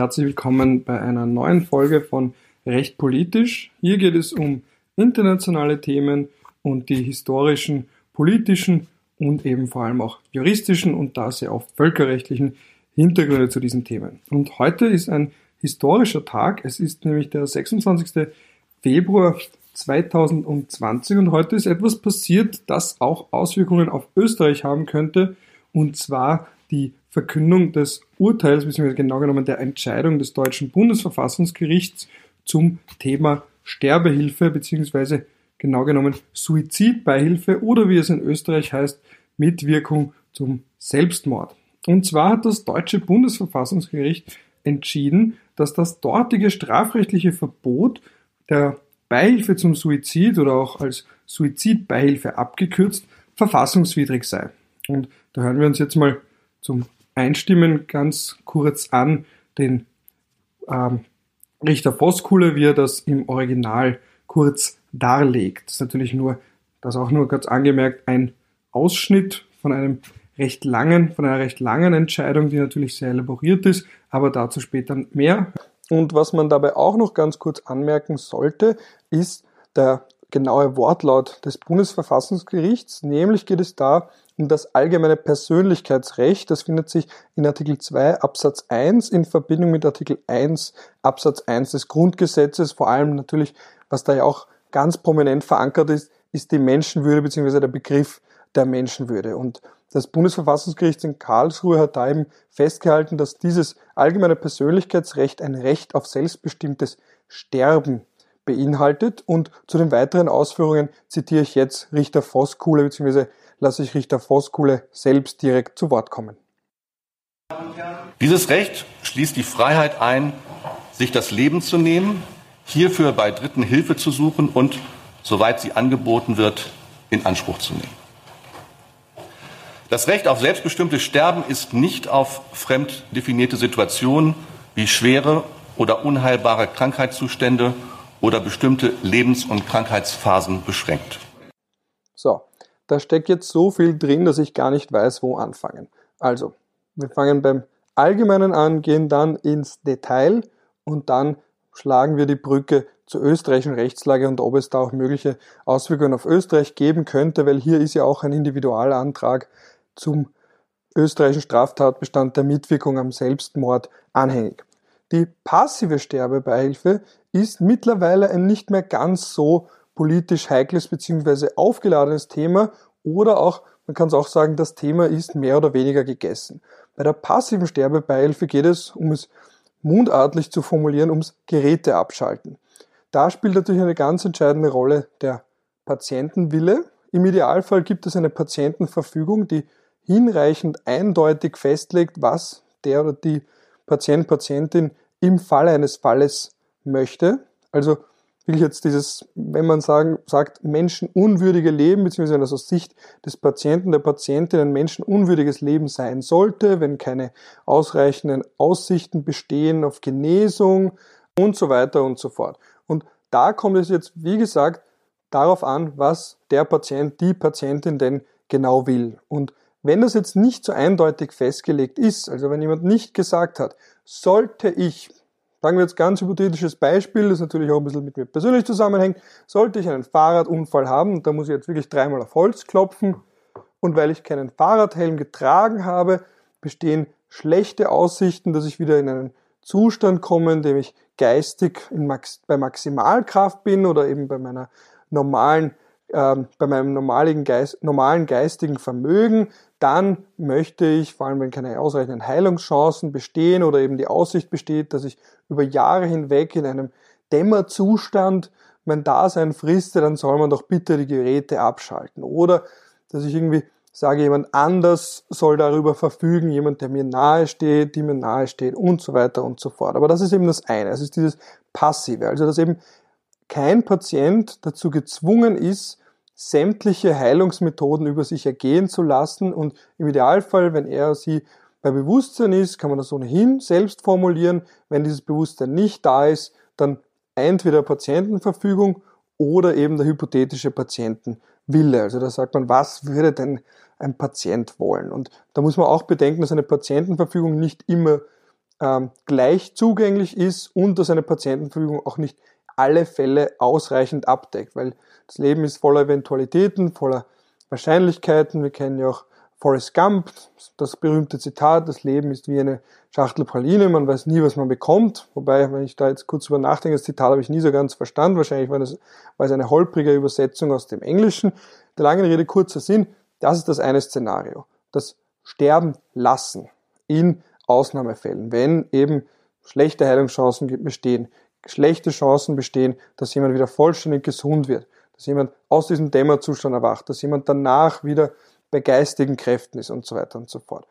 herzlich willkommen bei einer neuen Folge von Recht politisch. Hier geht es um internationale Themen und die historischen, politischen und eben vor allem auch juristischen und da sehr oft völkerrechtlichen Hintergründe zu diesen Themen. Und heute ist ein historischer Tag. Es ist nämlich der 26. Februar 2020 und heute ist etwas passiert, das auch Auswirkungen auf Österreich haben könnte und zwar die Verkündung des Urteils, beziehungsweise genau genommen der Entscheidung des deutschen Bundesverfassungsgerichts zum Thema Sterbehilfe, beziehungsweise genau genommen Suizidbeihilfe oder wie es in Österreich heißt, Mitwirkung zum Selbstmord. Und zwar hat das deutsche Bundesverfassungsgericht entschieden, dass das dortige strafrechtliche Verbot der Beihilfe zum Suizid oder auch als Suizidbeihilfe abgekürzt verfassungswidrig sei. Und da hören wir uns jetzt mal zum Einstimmen ganz kurz an den ähm, Richter Voskuhle, wie er das im Original kurz darlegt. Das ist natürlich nur, das auch nur ganz angemerkt, ein Ausschnitt von einem recht langen, von einer recht langen Entscheidung, die natürlich sehr elaboriert ist, aber dazu später mehr. Und was man dabei auch noch ganz kurz anmerken sollte, ist der genaue Wortlaut des Bundesverfassungsgerichts. Nämlich geht es da um das allgemeine Persönlichkeitsrecht. Das findet sich in Artikel 2 Absatz 1 in Verbindung mit Artikel 1 Absatz 1 des Grundgesetzes. Vor allem natürlich, was da ja auch ganz prominent verankert ist, ist die Menschenwürde bzw. der Begriff der Menschenwürde. Und das Bundesverfassungsgericht in Karlsruhe hat da eben festgehalten, dass dieses allgemeine Persönlichkeitsrecht ein Recht auf selbstbestimmtes Sterben beinhaltet. Und zu den weiteren Ausführungen zitiere ich jetzt Richter Voskuhle bzw lasse ich Richter Voskuhle selbst direkt zu Wort kommen. Dieses Recht schließt die Freiheit ein, sich das Leben zu nehmen, hierfür bei Dritten Hilfe zu suchen und, soweit sie angeboten wird, in Anspruch zu nehmen. Das Recht auf selbstbestimmtes Sterben ist nicht auf fremd definierte Situationen wie schwere oder unheilbare Krankheitszustände oder bestimmte Lebens- und Krankheitsphasen beschränkt. So, da steckt jetzt so viel drin, dass ich gar nicht weiß, wo anfangen. Also, wir fangen beim Allgemeinen an, gehen dann ins Detail und dann schlagen wir die Brücke zur österreichischen Rechtslage und ob es da auch mögliche Auswirkungen auf Österreich geben könnte, weil hier ist ja auch ein Individualantrag zum österreichischen Straftatbestand der Mitwirkung am Selbstmord anhängig. Die passive Sterbebeihilfe ist mittlerweile ein nicht mehr ganz so politisch heikles bzw. aufgeladenes Thema oder auch, man kann es auch sagen, das Thema ist mehr oder weniger gegessen. Bei der passiven Sterbebeihilfe geht es, um es mundartlich zu formulieren, ums Geräte abschalten. Da spielt natürlich eine ganz entscheidende Rolle der Patientenwille. Im Idealfall gibt es eine Patientenverfügung, die hinreichend eindeutig festlegt, was der oder die Patient, Patientin im Falle eines Falles möchte. Also will jetzt dieses, wenn man sagen, sagt, menschenunwürdige Leben, beziehungsweise aus Sicht des Patienten, der Patientin ein menschenunwürdiges Leben sein sollte, wenn keine ausreichenden Aussichten bestehen auf Genesung und so weiter und so fort. Und da kommt es jetzt, wie gesagt, darauf an, was der Patient, die Patientin denn genau will. Und wenn das jetzt nicht so eindeutig festgelegt ist, also wenn jemand nicht gesagt hat, sollte ich Sagen wir jetzt ganz hypothetisches Beispiel, das natürlich auch ein bisschen mit mir persönlich zusammenhängt. Sollte ich einen Fahrradunfall haben, da muss ich jetzt wirklich dreimal auf Holz klopfen, und weil ich keinen Fahrradhelm getragen habe, bestehen schlechte Aussichten, dass ich wieder in einen Zustand komme, in dem ich geistig Max bei Maximalkraft bin oder eben bei meiner normalen ähm, bei meinem normalen, Geist, normalen geistigen Vermögen, dann möchte ich, vor allem wenn keine ausreichenden Heilungschancen bestehen oder eben die Aussicht besteht, dass ich über Jahre hinweg in einem Dämmerzustand mein Dasein friste, dann soll man doch bitte die Geräte abschalten. Oder dass ich irgendwie sage, jemand anders soll darüber verfügen, jemand, der mir nahe steht, die mir nahe steht und so weiter und so fort. Aber das ist eben das eine. Es ist dieses Passive. Also, dass eben kein Patient dazu gezwungen ist, sämtliche Heilungsmethoden über sich ergehen zu lassen und im Idealfall, wenn er sie bei Bewusstsein ist, kann man das ohnehin selbst formulieren. Wenn dieses Bewusstsein nicht da ist, dann entweder Patientenverfügung oder eben der hypothetische Patientenwille. Also da sagt man, was würde denn ein Patient wollen? Und da muss man auch bedenken, dass eine Patientenverfügung nicht immer ähm, gleich zugänglich ist und dass eine Patientenverfügung auch nicht alle Fälle ausreichend abdeckt, weil das Leben ist voller Eventualitäten, voller Wahrscheinlichkeiten. Wir kennen ja auch Forrest Gump, das berühmte Zitat, das Leben ist wie eine Schachtel Praline, man weiß nie, was man bekommt. Wobei, wenn ich da jetzt kurz über nachdenke, das Zitat habe ich nie so ganz verstanden. Wahrscheinlich war, das, war es eine holprige Übersetzung aus dem Englischen. Der langen Rede kurzer Sinn, das ist das eine Szenario. Das Sterben lassen in Ausnahmefällen, wenn eben schlechte Heilungschancen bestehen, schlechte Chancen bestehen, dass jemand wieder vollständig gesund wird, dass jemand aus diesem Dämmerzustand erwacht, dass jemand danach wieder bei geistigen Kräften ist und so weiter und so fort.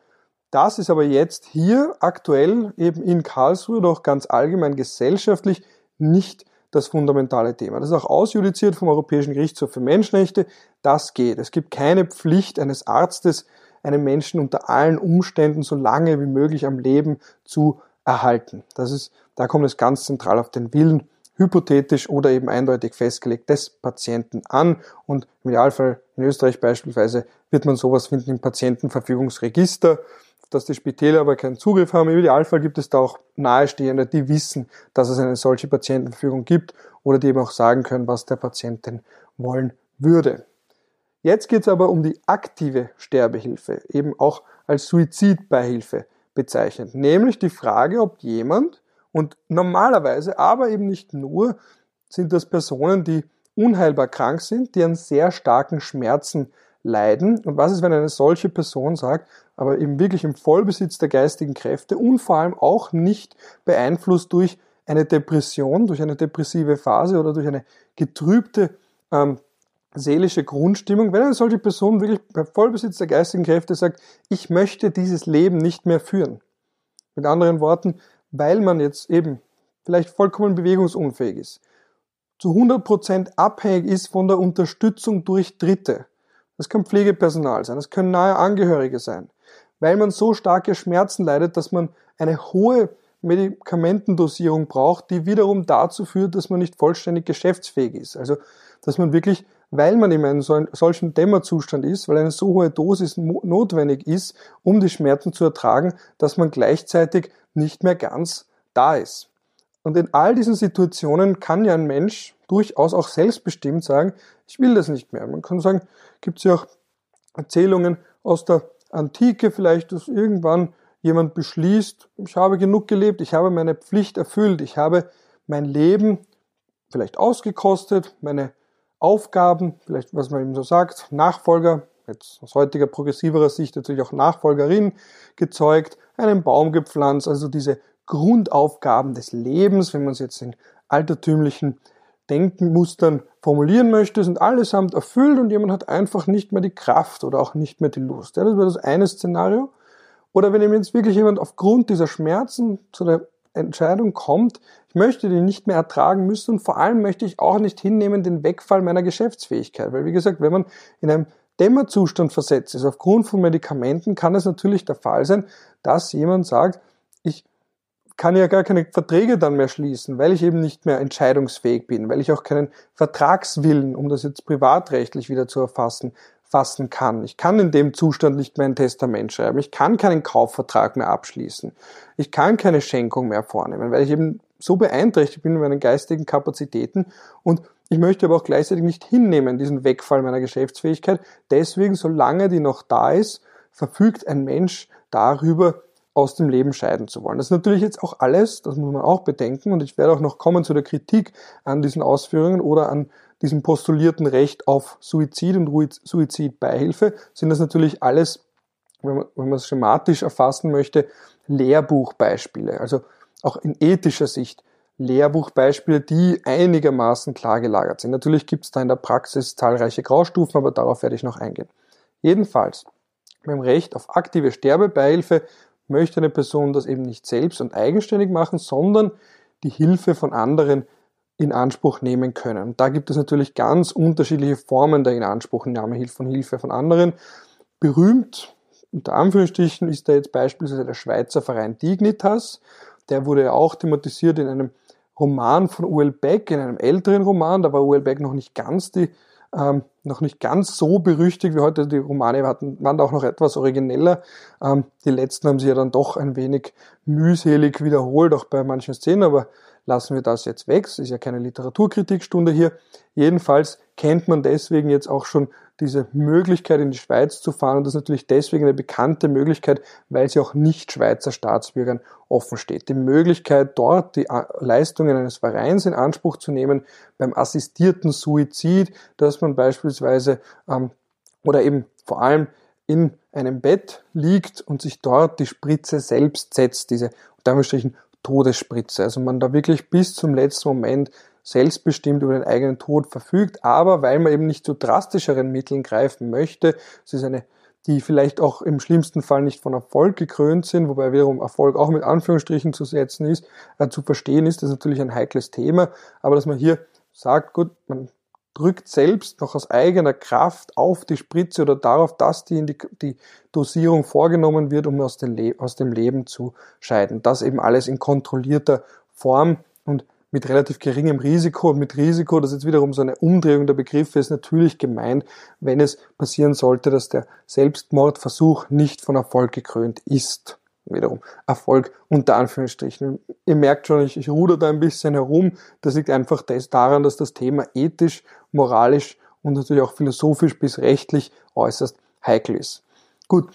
Das ist aber jetzt hier aktuell eben in Karlsruhe doch ganz allgemein gesellschaftlich nicht das fundamentale Thema. Das ist auch ausjudiziert vom Europäischen Gerichtshof für Menschenrechte. Das geht. Es gibt keine Pflicht eines Arztes, einen Menschen unter allen Umständen so lange wie möglich am Leben zu erhalten. Das ist, da kommt es ganz zentral auf den Willen hypothetisch oder eben eindeutig festgelegt des Patienten an und im Idealfall in Österreich beispielsweise wird man sowas finden im Patientenverfügungsregister, dass die Spitäler aber keinen Zugriff haben. Im Idealfall gibt es da auch Nahestehende, die wissen, dass es eine solche Patientenverfügung gibt oder die eben auch sagen können, was der Patient denn wollen würde. Jetzt geht es aber um die aktive Sterbehilfe, eben auch als Suizidbeihilfe bezeichnet, nämlich die Frage, ob jemand und normalerweise, aber eben nicht nur, sind das Personen, die unheilbar krank sind, die an sehr starken Schmerzen leiden. Und was ist, wenn eine solche Person sagt, aber eben wirklich im Vollbesitz der geistigen Kräfte und vor allem auch nicht beeinflusst durch eine Depression, durch eine depressive Phase oder durch eine getrübte ähm, seelische Grundstimmung, wenn eine solche Person wirklich bei Vollbesitz der geistigen Kräfte sagt, ich möchte dieses Leben nicht mehr führen. Mit anderen Worten, weil man jetzt eben vielleicht vollkommen bewegungsunfähig ist, zu 100% abhängig ist von der Unterstützung durch Dritte. Das kann Pflegepersonal sein, das können nahe Angehörige sein, weil man so starke Schmerzen leidet, dass man eine hohe Medikamentendosierung braucht, die wiederum dazu führt, dass man nicht vollständig geschäftsfähig ist. Also, dass man wirklich, weil man in einem solchen Dämmerzustand ist, weil eine so hohe Dosis notwendig ist, um die Schmerzen zu ertragen, dass man gleichzeitig nicht mehr ganz da ist. Und in all diesen Situationen kann ja ein Mensch durchaus auch selbstbestimmt sagen, ich will das nicht mehr. Man kann sagen, gibt es ja auch Erzählungen aus der Antike vielleicht, dass irgendwann jemand beschließt, ich habe genug gelebt, ich habe meine Pflicht erfüllt, ich habe mein Leben vielleicht ausgekostet, meine Aufgaben, vielleicht was man eben so sagt, Nachfolger, jetzt aus heutiger progressiverer Sicht natürlich auch Nachfolgerin gezeugt, einen Baum gepflanzt, also diese Grundaufgaben des Lebens, wenn man es jetzt in altertümlichen Denkenmustern formulieren möchte, sind allesamt erfüllt und jemand hat einfach nicht mehr die Kraft oder auch nicht mehr die Lust. Ja, das wäre das eine Szenario. Oder wenn jetzt wirklich jemand aufgrund dieser Schmerzen zu der Entscheidung kommt, ich möchte die nicht mehr ertragen müssen und vor allem möchte ich auch nicht hinnehmen den Wegfall meiner Geschäftsfähigkeit. Weil wie gesagt, wenn man in einem Dämmerzustand versetzt ist aufgrund von Medikamenten, kann es natürlich der Fall sein, dass jemand sagt, ich kann ja gar keine Verträge dann mehr schließen, weil ich eben nicht mehr entscheidungsfähig bin, weil ich auch keinen Vertragswillen, um das jetzt privatrechtlich wieder zu erfassen, fassen kann. Ich kann in dem Zustand nicht mehr ein Testament schreiben. Ich kann keinen Kaufvertrag mehr abschließen. Ich kann keine Schenkung mehr vornehmen, weil ich eben so beeinträchtigt bin in meinen geistigen Kapazitäten und ich möchte aber auch gleichzeitig nicht hinnehmen, diesen Wegfall meiner Geschäftsfähigkeit. Deswegen, solange die noch da ist, verfügt ein Mensch darüber, aus dem Leben scheiden zu wollen. Das ist natürlich jetzt auch alles, das muss man auch bedenken und ich werde auch noch kommen zu der Kritik an diesen Ausführungen oder an diesem postulierten Recht auf Suizid und Suizidbeihilfe, sind das natürlich alles, wenn man, es schematisch erfassen möchte, Lehrbuchbeispiele. Also auch in ethischer Sicht Lehrbuchbeispiele, die einigermaßen klar gelagert sind. Natürlich gibt es da in der Praxis zahlreiche Graustufen, aber darauf werde ich noch eingehen. Jedenfalls, beim Recht auf aktive Sterbebeihilfe möchte eine Person das eben nicht selbst und eigenständig machen, sondern die Hilfe von anderen in Anspruch nehmen können. Da gibt es natürlich ganz unterschiedliche Formen der Inanspruchnahme von Hilfe von anderen. Berühmt, unter Anführungsstrichen, ist da jetzt beispielsweise der Schweizer Verein Dignitas. Der wurde ja auch thematisiert in einem Roman von U.L. Beck, in einem älteren Roman. Da war U.L. Beck noch nicht ganz die ähm, noch nicht ganz so berüchtigt wie heute. Die Romane waren da auch noch etwas origineller. Ähm, die letzten haben sich ja dann doch ein wenig mühselig wiederholt, auch bei manchen Szenen, aber lassen wir das jetzt weg. Es ist ja keine Literaturkritikstunde hier. Jedenfalls kennt man deswegen jetzt auch schon diese Möglichkeit in die Schweiz zu fahren und das ist natürlich deswegen eine bekannte Möglichkeit, weil sie auch nicht Schweizer Staatsbürgern offen steht. Die Möglichkeit dort die äh, Leistungen eines Vereins in Anspruch zu nehmen beim assistierten Suizid, dass man beispielsweise ähm, oder eben vor allem in einem Bett liegt und sich dort die Spritze selbst setzt, diese unter Todesspritze. Also man da wirklich bis zum letzten Moment selbstbestimmt über den eigenen Tod verfügt, aber weil man eben nicht zu drastischeren Mitteln greifen möchte, es ist eine die vielleicht auch im schlimmsten Fall nicht von Erfolg gekrönt sind, wobei wiederum Erfolg auch mit Anführungsstrichen zu setzen ist, äh, zu verstehen ist, das ist natürlich ein heikles Thema, aber dass man hier sagt, gut, man drückt selbst noch aus eigener Kraft auf die Spritze oder darauf, dass die, die, die Dosierung vorgenommen wird, um aus, den aus dem Leben zu scheiden. Das eben alles in kontrollierter Form und mit relativ geringem Risiko. Und mit Risiko, das ist jetzt wiederum so eine Umdrehung der Begriffe, ist natürlich gemeint, wenn es passieren sollte, dass der Selbstmordversuch nicht von Erfolg gekrönt ist. Wiederum Erfolg unter Anführungsstrichen. Ihr merkt schon, ich, ich ruder da ein bisschen herum. Das liegt einfach daran, dass das Thema ethisch, moralisch und natürlich auch philosophisch bis rechtlich äußerst heikel ist. Gut,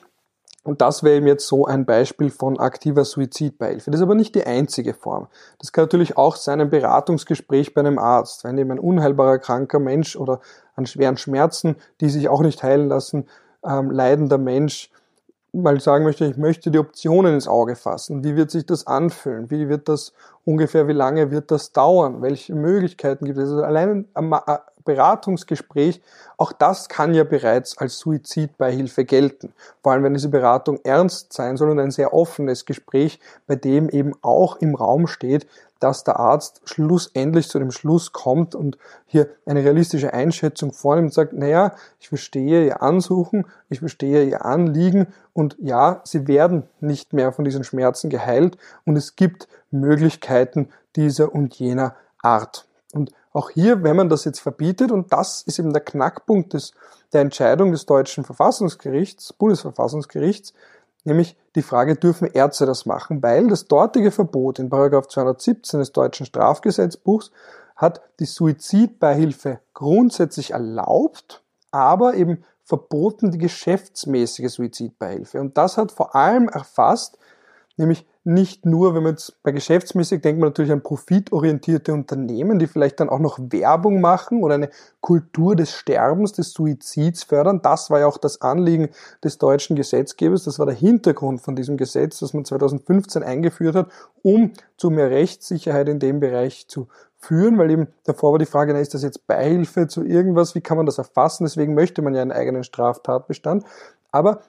und das wäre eben jetzt so ein Beispiel von aktiver Suizidbeihilfe. Das ist aber nicht die einzige Form. Das kann natürlich auch sein ein Beratungsgespräch bei einem Arzt, wenn eben ein unheilbarer kranker Mensch oder an schweren Schmerzen, die sich auch nicht heilen lassen, ähm, leidender Mensch mal sagen möchte, ich möchte die Optionen ins Auge fassen. Wie wird sich das anfühlen? Wie wird das ungefähr, wie lange wird das dauern? Welche Möglichkeiten gibt es? Also allein ein Beratungsgespräch, auch das kann ja bereits als Suizidbeihilfe gelten. Vor allem, wenn diese Beratung ernst sein soll und ein sehr offenes Gespräch, bei dem eben auch im Raum steht, dass der Arzt schlussendlich zu dem Schluss kommt und hier eine realistische Einschätzung vornimmt und sagt, naja, ich verstehe Ihr Ansuchen, ich verstehe Ihr Anliegen und ja, Sie werden nicht mehr von diesen Schmerzen geheilt und es gibt Möglichkeiten dieser und jener Art. Und auch hier, wenn man das jetzt verbietet, und das ist eben der Knackpunkt des, der Entscheidung des deutschen Verfassungsgerichts, Bundesverfassungsgerichts, nämlich die Frage, dürfen Ärzte das machen? Weil das dortige Verbot in 217 des deutschen Strafgesetzbuchs hat die Suizidbeihilfe grundsätzlich erlaubt, aber eben verboten die geschäftsmäßige Suizidbeihilfe. Und das hat vor allem erfasst, nämlich nicht nur, wenn man jetzt bei geschäftsmäßig denkt man natürlich an profitorientierte Unternehmen, die vielleicht dann auch noch Werbung machen oder eine Kultur des Sterbens, des Suizids fördern. Das war ja auch das Anliegen des deutschen Gesetzgebers. Das war der Hintergrund von diesem Gesetz, das man 2015 eingeführt hat, um zu mehr Rechtssicherheit in dem Bereich zu führen, weil eben davor war die Frage, na, ist das jetzt Beihilfe zu irgendwas? Wie kann man das erfassen? Deswegen möchte man ja einen eigenen Straftatbestand. Aber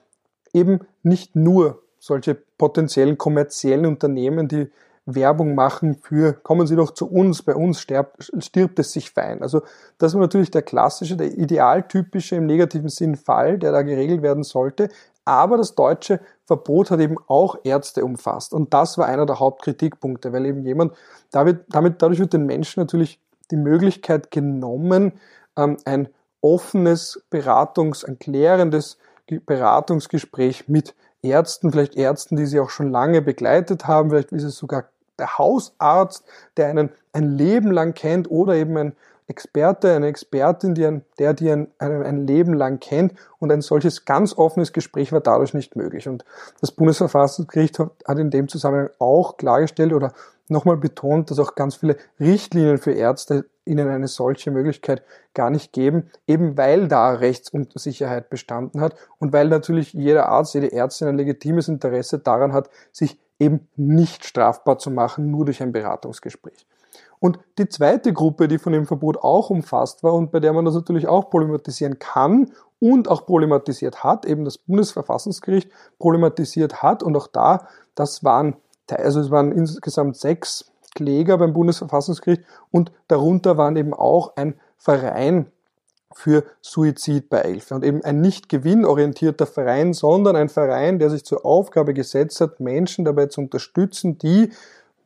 eben nicht nur solche potenziellen kommerziellen Unternehmen, die Werbung machen für, kommen Sie doch zu uns, bei uns stirbt, stirbt es sich fein. Also das war natürlich der klassische, der idealtypische im negativen Sinn Fall, der da geregelt werden sollte. Aber das deutsche Verbot hat eben auch Ärzte umfasst. Und das war einer der Hauptkritikpunkte, weil eben jemand, damit, damit dadurch wird den Menschen natürlich die Möglichkeit genommen, ähm, ein offenes Beratungs-, ein klärendes Beratungsgespräch mit Ärzten, vielleicht Ärzten, die sie auch schon lange begleitet haben, vielleicht ist es sogar der Hausarzt, der einen ein Leben lang kennt oder eben ein Experte, eine Expertin, die ein, der die ein, ein, ein Leben lang kennt und ein solches ganz offenes Gespräch war dadurch nicht möglich. Und das Bundesverfassungsgericht hat, hat in dem Zusammenhang auch klargestellt oder nochmal betont, dass auch ganz viele Richtlinien für Ärzte ihnen eine solche Möglichkeit gar nicht geben, eben weil da Rechtsunsicherheit bestanden hat und weil natürlich jeder Arzt, jede Ärztin ein legitimes Interesse daran hat, sich eben nicht strafbar zu machen, nur durch ein Beratungsgespräch. Und die zweite Gruppe, die von dem Verbot auch umfasst war und bei der man das natürlich auch problematisieren kann und auch problematisiert hat, eben das Bundesverfassungsgericht problematisiert hat und auch da, das waren, also es waren insgesamt sechs Kläger beim Bundesverfassungsgericht und darunter waren eben auch ein Verein für Suizid bei Elfe. Und eben ein nicht gewinnorientierter Verein, sondern ein Verein, der sich zur Aufgabe gesetzt hat, Menschen dabei zu unterstützen, die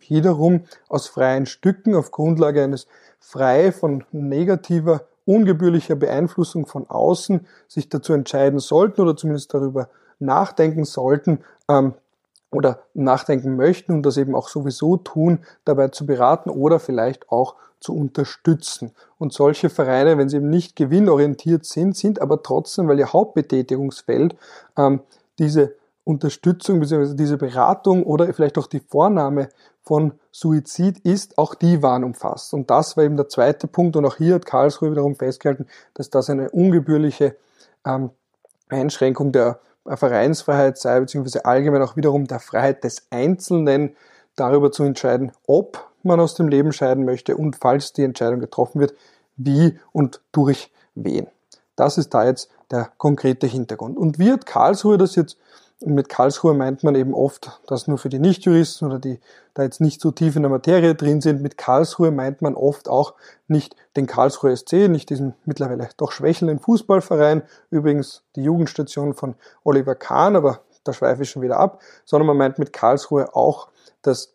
wiederum aus freien Stücken auf Grundlage eines frei von negativer ungebührlicher Beeinflussung von außen sich dazu entscheiden sollten oder zumindest darüber nachdenken sollten, ähm, oder nachdenken möchten und das eben auch sowieso tun, dabei zu beraten oder vielleicht auch zu unterstützen. Und solche Vereine, wenn sie eben nicht gewinnorientiert sind, sind aber trotzdem, weil ihr Hauptbetätigungsfeld ähm, diese Unterstützung bzw. diese Beratung oder vielleicht auch die Vornahme von Suizid ist, auch die waren umfasst. Und das war eben der zweite Punkt. Und auch hier hat Karlsruhe wiederum festgehalten, dass das eine ungebührliche ähm, Einschränkung der Vereinsfreiheit sei, beziehungsweise allgemein auch wiederum der Freiheit des Einzelnen, darüber zu entscheiden, ob man aus dem Leben scheiden möchte und falls die Entscheidung getroffen wird, wie und durch wen. Das ist da jetzt der konkrete Hintergrund. Und wie hat Karlsruhe das jetzt und mit Karlsruhe meint man eben oft, dass nur für die Nichtjuristen oder die da jetzt nicht so tief in der Materie drin sind. Mit Karlsruhe meint man oft auch nicht den Karlsruhe SC, nicht diesen mittlerweile doch schwächelnden Fußballverein, übrigens die Jugendstation von Oliver Kahn, aber da schweife ich schon wieder ab, sondern man meint mit Karlsruhe auch das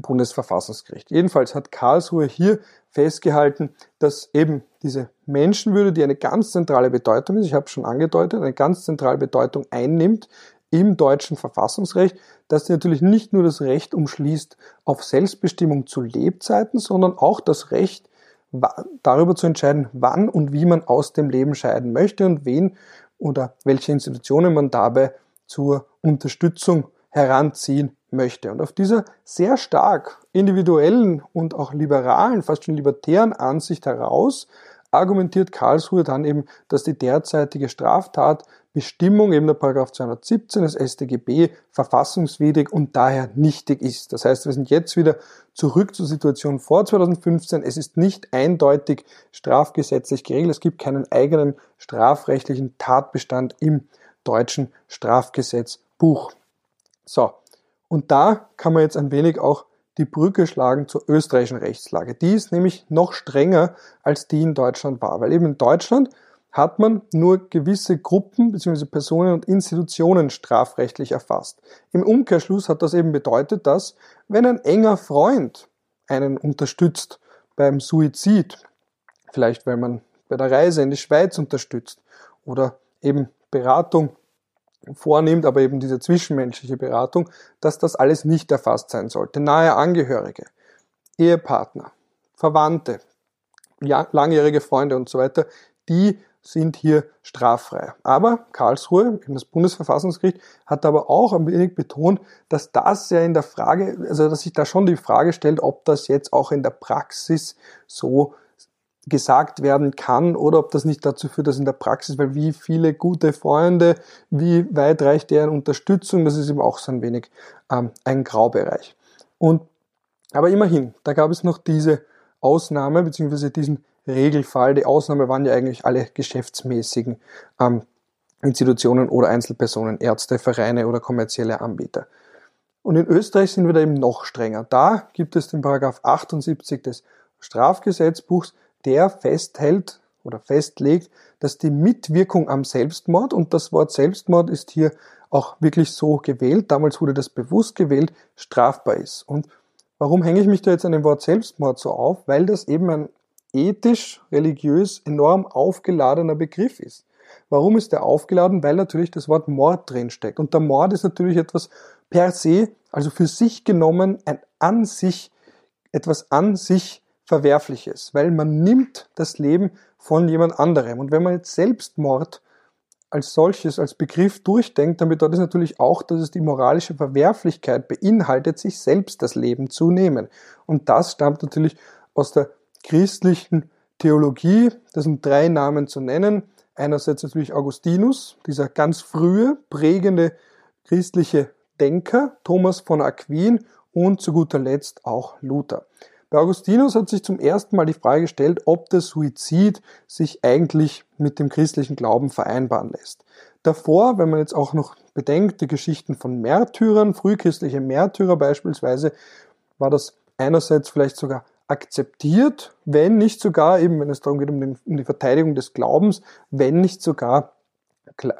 Bundesverfassungsgericht. Jedenfalls hat Karlsruhe hier festgehalten, dass eben diese Menschenwürde, die eine ganz zentrale Bedeutung ist, ich habe es schon angedeutet, eine ganz zentrale Bedeutung einnimmt im deutschen Verfassungsrecht, dass die natürlich nicht nur das Recht umschließt auf Selbstbestimmung zu Lebzeiten, sondern auch das Recht darüber zu entscheiden, wann und wie man aus dem Leben scheiden möchte und wen oder welche Institutionen man dabei zur Unterstützung heranziehen möchte. Und auf dieser sehr stark individuellen und auch liberalen, fast schon libertären Ansicht heraus argumentiert Karlsruhe dann eben, dass die derzeitige Straftatbestimmung, eben der Paragraph 217 des StGB, verfassungswidrig und daher nichtig ist. Das heißt, wir sind jetzt wieder zurück zur Situation vor 2015. Es ist nicht eindeutig strafgesetzlich geregelt. Es gibt keinen eigenen strafrechtlichen Tatbestand im deutschen Strafgesetzbuch. So. Und da kann man jetzt ein wenig auch die Brücke schlagen zur österreichischen Rechtslage. Die ist nämlich noch strenger als die in Deutschland war, weil eben in Deutschland hat man nur gewisse Gruppen bzw. Personen und Institutionen strafrechtlich erfasst. Im Umkehrschluss hat das eben bedeutet, dass wenn ein enger Freund einen unterstützt beim Suizid, vielleicht weil man bei der Reise in die Schweiz unterstützt oder eben Beratung vornimmt, aber eben diese zwischenmenschliche Beratung, dass das alles nicht erfasst sein sollte. Nahe Angehörige, Ehepartner, Verwandte, langjährige Freunde und so weiter, die sind hier straffrei. Aber Karlsruhe, das Bundesverfassungsgericht, hat aber auch ein wenig betont, dass das ja in der Frage, also dass sich da schon die Frage stellt, ob das jetzt auch in der Praxis so gesagt werden kann oder ob das nicht dazu führt, dass in der Praxis, weil wie viele gute Freunde, wie weit reicht deren Unterstützung, das ist eben auch so ein wenig ähm, ein Graubereich. Und aber immerhin, da gab es noch diese Ausnahme beziehungsweise diesen Regelfall. Die Ausnahme waren ja eigentlich alle geschäftsmäßigen ähm, Institutionen oder Einzelpersonen, Ärzte, Vereine oder kommerzielle Anbieter. Und in Österreich sind wir da eben noch strenger. Da gibt es den Paragraph 78 des Strafgesetzbuchs, der festhält oder festlegt, dass die Mitwirkung am Selbstmord, und das Wort Selbstmord ist hier auch wirklich so gewählt, damals wurde das bewusst gewählt, strafbar ist. Und warum hänge ich mich da jetzt an dem Wort Selbstmord so auf? Weil das eben ein ethisch, religiös enorm aufgeladener Begriff ist. Warum ist der aufgeladen? Weil natürlich das Wort Mord drin steckt. Und der Mord ist natürlich etwas per se, also für sich genommen, ein an sich, etwas an sich Verwerfliches, weil man nimmt das Leben von jemand anderem. Und wenn man jetzt Selbstmord als solches, als Begriff durchdenkt, dann bedeutet es natürlich auch, dass es die moralische Verwerflichkeit beinhaltet, sich selbst das Leben zu nehmen. Und das stammt natürlich aus der christlichen Theologie. Das sind drei Namen zu nennen. Einerseits natürlich Augustinus, dieser ganz frühe, prägende christliche Denker, Thomas von Aquin und zu guter Letzt auch Luther. Bei Augustinus hat sich zum ersten Mal die Frage gestellt, ob der Suizid sich eigentlich mit dem christlichen Glauben vereinbaren lässt. Davor, wenn man jetzt auch noch bedenkt, die Geschichten von Märtyrern, frühchristliche Märtyrer beispielsweise, war das einerseits vielleicht sogar akzeptiert, wenn nicht sogar, eben wenn es darum geht, um, den, um die Verteidigung des Glaubens, wenn nicht sogar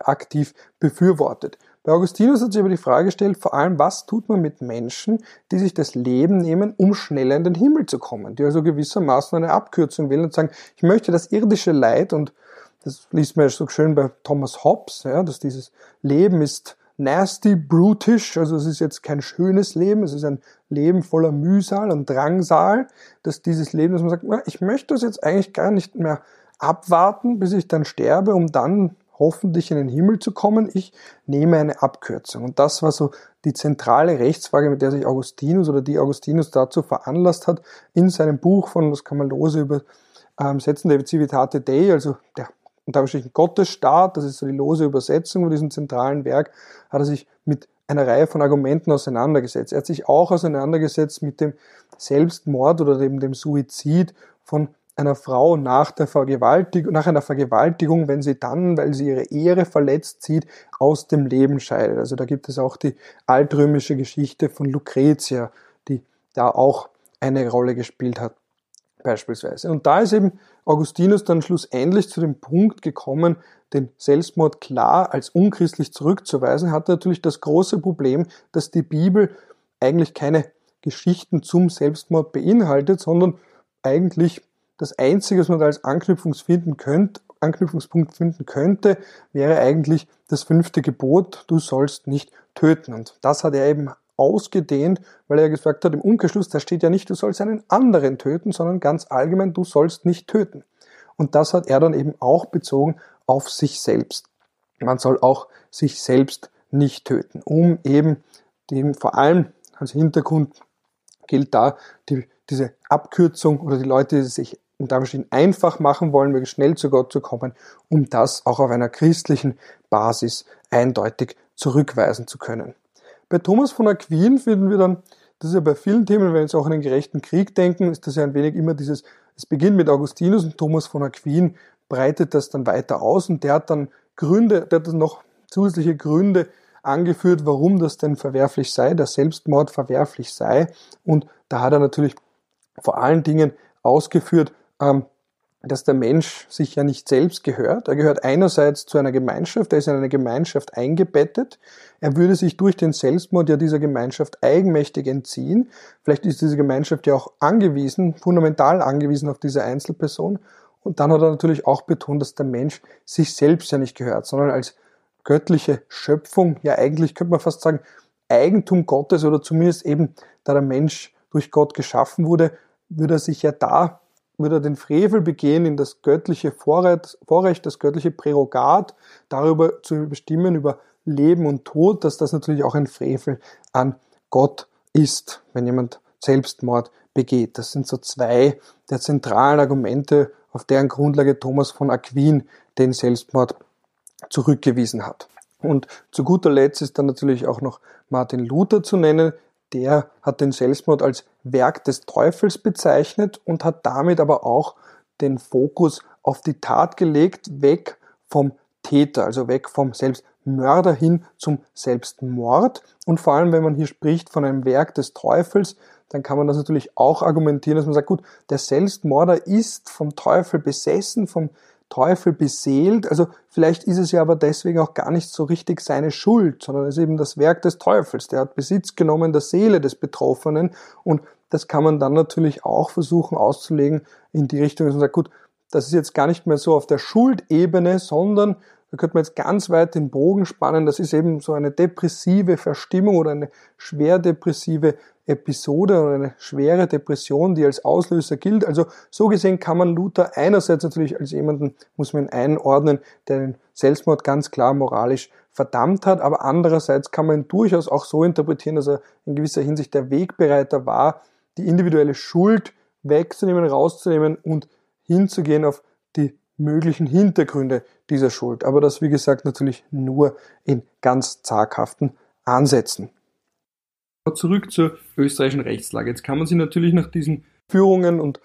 aktiv befürwortet. Bei Augustinus hat sich aber die Frage gestellt, vor allem, was tut man mit Menschen, die sich das Leben nehmen, um schneller in den Himmel zu kommen, die also gewissermaßen eine Abkürzung wählen und sagen, ich möchte das irdische Leid, und das liest man ja so schön bei Thomas Hobbes, ja, dass dieses Leben ist nasty, brutish, also es ist jetzt kein schönes Leben, es ist ein Leben voller Mühsal und Drangsal, dass dieses Leben, dass man sagt, ich möchte das jetzt eigentlich gar nicht mehr abwarten, bis ich dann sterbe, um dann hoffentlich in den Himmel zu kommen. Ich nehme eine Abkürzung. Und das war so die zentrale Rechtsfrage, mit der sich Augustinus oder die Augustinus dazu veranlasst hat, in seinem Buch von, das kann man lose über ähm, der Civitate Dei, also der unterstrich Gottesstaat, das ist so die lose Übersetzung von diesem zentralen Werk, hat er sich mit einer Reihe von Argumenten auseinandergesetzt. Er hat sich auch auseinandergesetzt mit dem Selbstmord oder dem, dem Suizid von einer Frau nach, der Vergewaltigung, nach einer Vergewaltigung, wenn sie dann, weil sie ihre Ehre verletzt sieht, aus dem Leben scheidet. Also da gibt es auch die altrömische Geschichte von Lucretia, die da auch eine Rolle gespielt hat, beispielsweise. Und da ist eben Augustinus dann schlussendlich zu dem Punkt gekommen, den Selbstmord klar als unchristlich zurückzuweisen, hat natürlich das große Problem, dass die Bibel eigentlich keine Geschichten zum Selbstmord beinhaltet, sondern eigentlich das Einzige, was man da als finden könnt, Anknüpfungspunkt finden könnte, wäre eigentlich das fünfte Gebot, du sollst nicht töten. Und das hat er eben ausgedehnt, weil er gesagt hat, im Umkehrschluss, da steht ja nicht, du sollst einen anderen töten, sondern ganz allgemein, du sollst nicht töten. Und das hat er dann eben auch bezogen auf sich selbst. Man soll auch sich selbst nicht töten, um eben dem vor allem als Hintergrund gilt da die, diese Abkürzung oder die Leute, die sich und damit einfach machen wollen, möglichst schnell zu Gott zu kommen, um das auch auf einer christlichen Basis eindeutig zurückweisen zu können. Bei Thomas von Aquin finden wir dann, das ist ja bei vielen Themen, wenn wir jetzt auch an den gerechten Krieg denken, ist das ja ein wenig immer dieses, es beginnt mit Augustinus und Thomas von Aquin breitet das dann weiter aus und der hat dann Gründe, der hat dann noch zusätzliche Gründe angeführt, warum das denn verwerflich sei, der Selbstmord verwerflich sei. Und da hat er natürlich vor allen Dingen ausgeführt, ähm, dass der Mensch sich ja nicht selbst gehört. Er gehört einerseits zu einer Gemeinschaft, er ist in eine Gemeinschaft eingebettet. Er würde sich durch den Selbstmord ja dieser Gemeinschaft eigenmächtig entziehen. Vielleicht ist diese Gemeinschaft ja auch angewiesen, fundamental angewiesen auf diese Einzelperson. Und dann hat er natürlich auch betont, dass der Mensch sich selbst ja nicht gehört, sondern als göttliche Schöpfung, ja eigentlich könnte man fast sagen, Eigentum Gottes oder zumindest eben, da der Mensch durch Gott geschaffen wurde, würde er sich ja da würde er den Frevel begehen, in das göttliche Vorrecht, Vorrecht, das göttliche Prärogat darüber zu bestimmen, über Leben und Tod, dass das natürlich auch ein Frevel an Gott ist, wenn jemand Selbstmord begeht. Das sind so zwei der zentralen Argumente, auf deren Grundlage Thomas von Aquin den Selbstmord zurückgewiesen hat. Und zu guter Letzt ist dann natürlich auch noch Martin Luther zu nennen, der hat den Selbstmord als Werk des Teufels bezeichnet und hat damit aber auch den Fokus auf die Tat gelegt, weg vom Täter, also weg vom Selbstmörder hin zum Selbstmord. Und vor allem, wenn man hier spricht von einem Werk des Teufels, dann kann man das natürlich auch argumentieren, dass man sagt, gut, der Selbstmörder ist vom Teufel besessen, vom Teufel beseelt. Also vielleicht ist es ja aber deswegen auch gar nicht so richtig seine Schuld, sondern es ist eben das Werk des Teufels. Der hat Besitz genommen der Seele des Betroffenen und das kann man dann natürlich auch versuchen auszulegen in die Richtung, dass man sagt, gut, das ist jetzt gar nicht mehr so auf der Schuldebene, sondern da könnte man jetzt ganz weit den Bogen spannen. Das ist eben so eine depressive Verstimmung oder eine schwer depressive Episode oder eine schwere Depression, die als Auslöser gilt. Also so gesehen kann man Luther einerseits natürlich als jemanden, muss man einordnen, der den Selbstmord ganz klar moralisch verdammt hat, aber andererseits kann man ihn durchaus auch so interpretieren, dass er in gewisser Hinsicht der Wegbereiter war, die individuelle Schuld wegzunehmen, rauszunehmen und hinzugehen auf die möglichen Hintergründe dieser Schuld. Aber das, wie gesagt, natürlich nur in ganz zaghaften Ansätzen. Zurück zur österreichischen Rechtslage. Jetzt kann man sich natürlich nach diesen Führungen und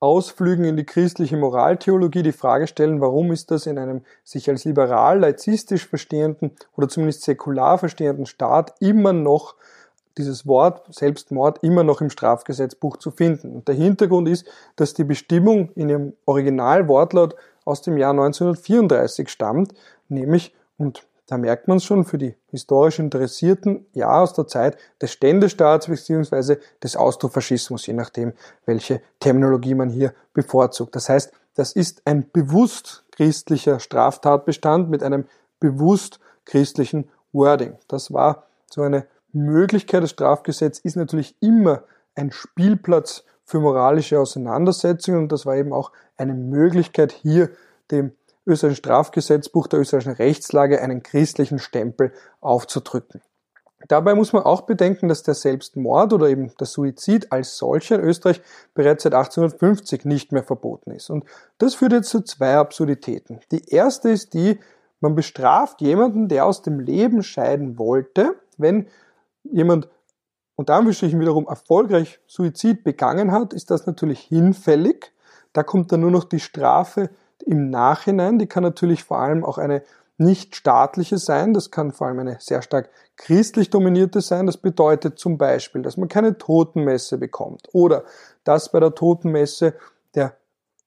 Ausflügen in die christliche Moraltheologie die Frage stellen, warum ist das in einem sich als liberal, laizistisch verstehenden oder zumindest säkular verstehenden Staat immer noch dieses Wort Selbstmord immer noch im Strafgesetzbuch zu finden. Und der Hintergrund ist, dass die Bestimmung in ihrem Originalwortlaut aus dem Jahr 1934 stammt, nämlich, und da merkt man es schon für die historisch Interessierten, ja, aus der Zeit des Ständestaats bzw. des Austrofaschismus, je nachdem, welche Terminologie man hier bevorzugt. Das heißt, das ist ein bewusst christlicher Straftatbestand mit einem bewusst christlichen Wording. Das war so eine Möglichkeit. Das Strafgesetz ist natürlich immer ein Spielplatz für moralische Auseinandersetzungen und das war eben auch eine Möglichkeit, hier dem österreichischen Strafgesetzbuch der österreichischen Rechtslage einen christlichen Stempel aufzudrücken. Dabei muss man auch bedenken, dass der Selbstmord oder eben der Suizid als solcher in Österreich bereits seit 1850 nicht mehr verboten ist. Und das führt jetzt zu zwei Absurditäten. Die erste ist die, man bestraft jemanden, der aus dem Leben scheiden wollte, wenn jemand unter Anführungsstrichen wiederum erfolgreich Suizid begangen hat, ist das natürlich hinfällig. Da kommt dann nur noch die Strafe im Nachhinein, die kann natürlich vor allem auch eine nicht staatliche sein, das kann vor allem eine sehr stark christlich dominierte sein. Das bedeutet zum Beispiel, dass man keine Totenmesse bekommt oder dass bei der Totenmesse der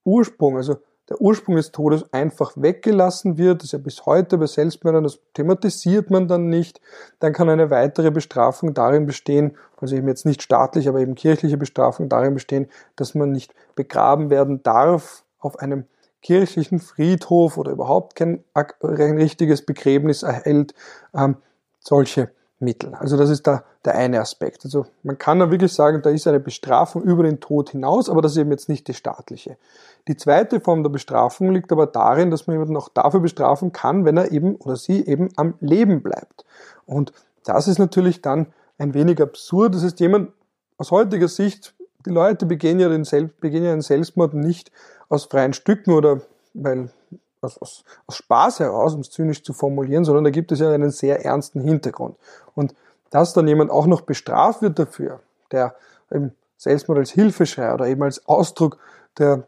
Ursprung, also der Ursprung des Todes einfach weggelassen wird. Das ist ja bis heute bei Selbstmördern, das thematisiert man dann nicht. Dann kann eine weitere Bestrafung darin bestehen, also eben jetzt nicht staatlich, aber eben kirchliche Bestrafung darin bestehen, dass man nicht begraben werden darf auf einem kirchlichen Friedhof oder überhaupt kein, ein richtiges Begräbnis erhält, ähm, solche Mittel. Also das ist da der eine Aspekt. Also man kann da wirklich sagen, da ist eine Bestrafung über den Tod hinaus, aber das ist eben jetzt nicht die staatliche. Die zweite Form der Bestrafung liegt aber darin, dass man jemanden auch dafür bestrafen kann, wenn er eben oder sie eben am Leben bleibt. Und das ist natürlich dann ein wenig absurd. Das heißt, jemand aus heutiger Sicht, die Leute begehen ja den, Sel begehen ja den Selbstmord nicht aus freien Stücken oder weil aus, aus, aus Spaß heraus, um es zynisch zu formulieren, sondern da gibt es ja einen sehr ernsten Hintergrund. Und dass dann jemand auch noch bestraft wird dafür, der eben Selbstmord als Hilfeschrei oder eben als Ausdruck der,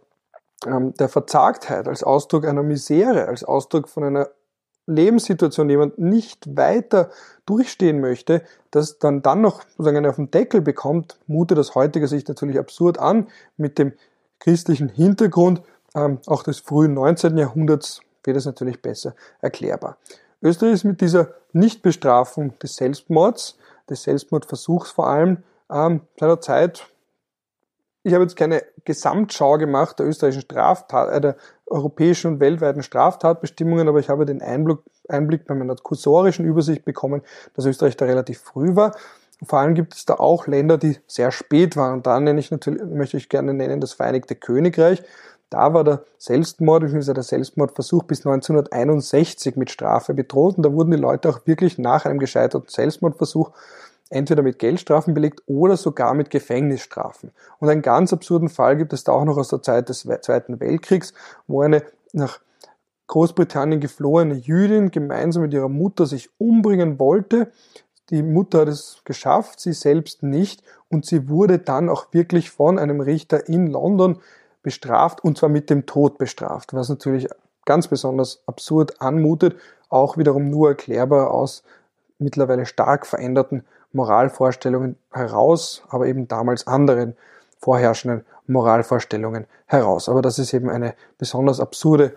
ähm, der Verzagtheit, als Ausdruck einer Misere, als Ausdruck von einer Lebenssituation jemand nicht weiter durchstehen möchte, dass dann dann noch sozusagen auf den Deckel bekommt, mutet aus heutiger Sicht natürlich absurd an mit dem christlichen Hintergrund ähm, auch des frühen 19. Jahrhunderts wird es natürlich besser erklärbar. Österreich ist mit dieser Nichtbestrafung des Selbstmords, des Selbstmordversuchs vor allem, ähm, seiner Zeit ich habe jetzt keine Gesamtschau gemacht der österreichischen Straftat, äh, der europäischen und weltweiten Straftatbestimmungen, aber ich habe den Einblick, Einblick bei meiner kursorischen Übersicht bekommen, dass Österreich da relativ früh war. Vor allem gibt es da auch Länder, die sehr spät waren. Da nenne ich natürlich, möchte ich gerne nennen, das Vereinigte Königreich. Da war der Selbstmord, bzw. der Selbstmordversuch bis 1961 mit Strafe bedroht. Und da wurden die Leute auch wirklich nach einem gescheiterten Selbstmordversuch entweder mit Geldstrafen belegt oder sogar mit Gefängnisstrafen. Und einen ganz absurden Fall gibt es da auch noch aus der Zeit des Zweiten Weltkriegs, wo eine nach Großbritannien geflohene Jüdin gemeinsam mit ihrer Mutter sich umbringen wollte. Die Mutter hat es geschafft, sie selbst nicht. Und sie wurde dann auch wirklich von einem Richter in London bestraft und zwar mit dem Tod bestraft, was natürlich ganz besonders absurd anmutet, auch wiederum nur erklärbar aus mittlerweile stark veränderten Moralvorstellungen heraus, aber eben damals anderen vorherrschenden Moralvorstellungen heraus. Aber das ist eben eine besonders absurde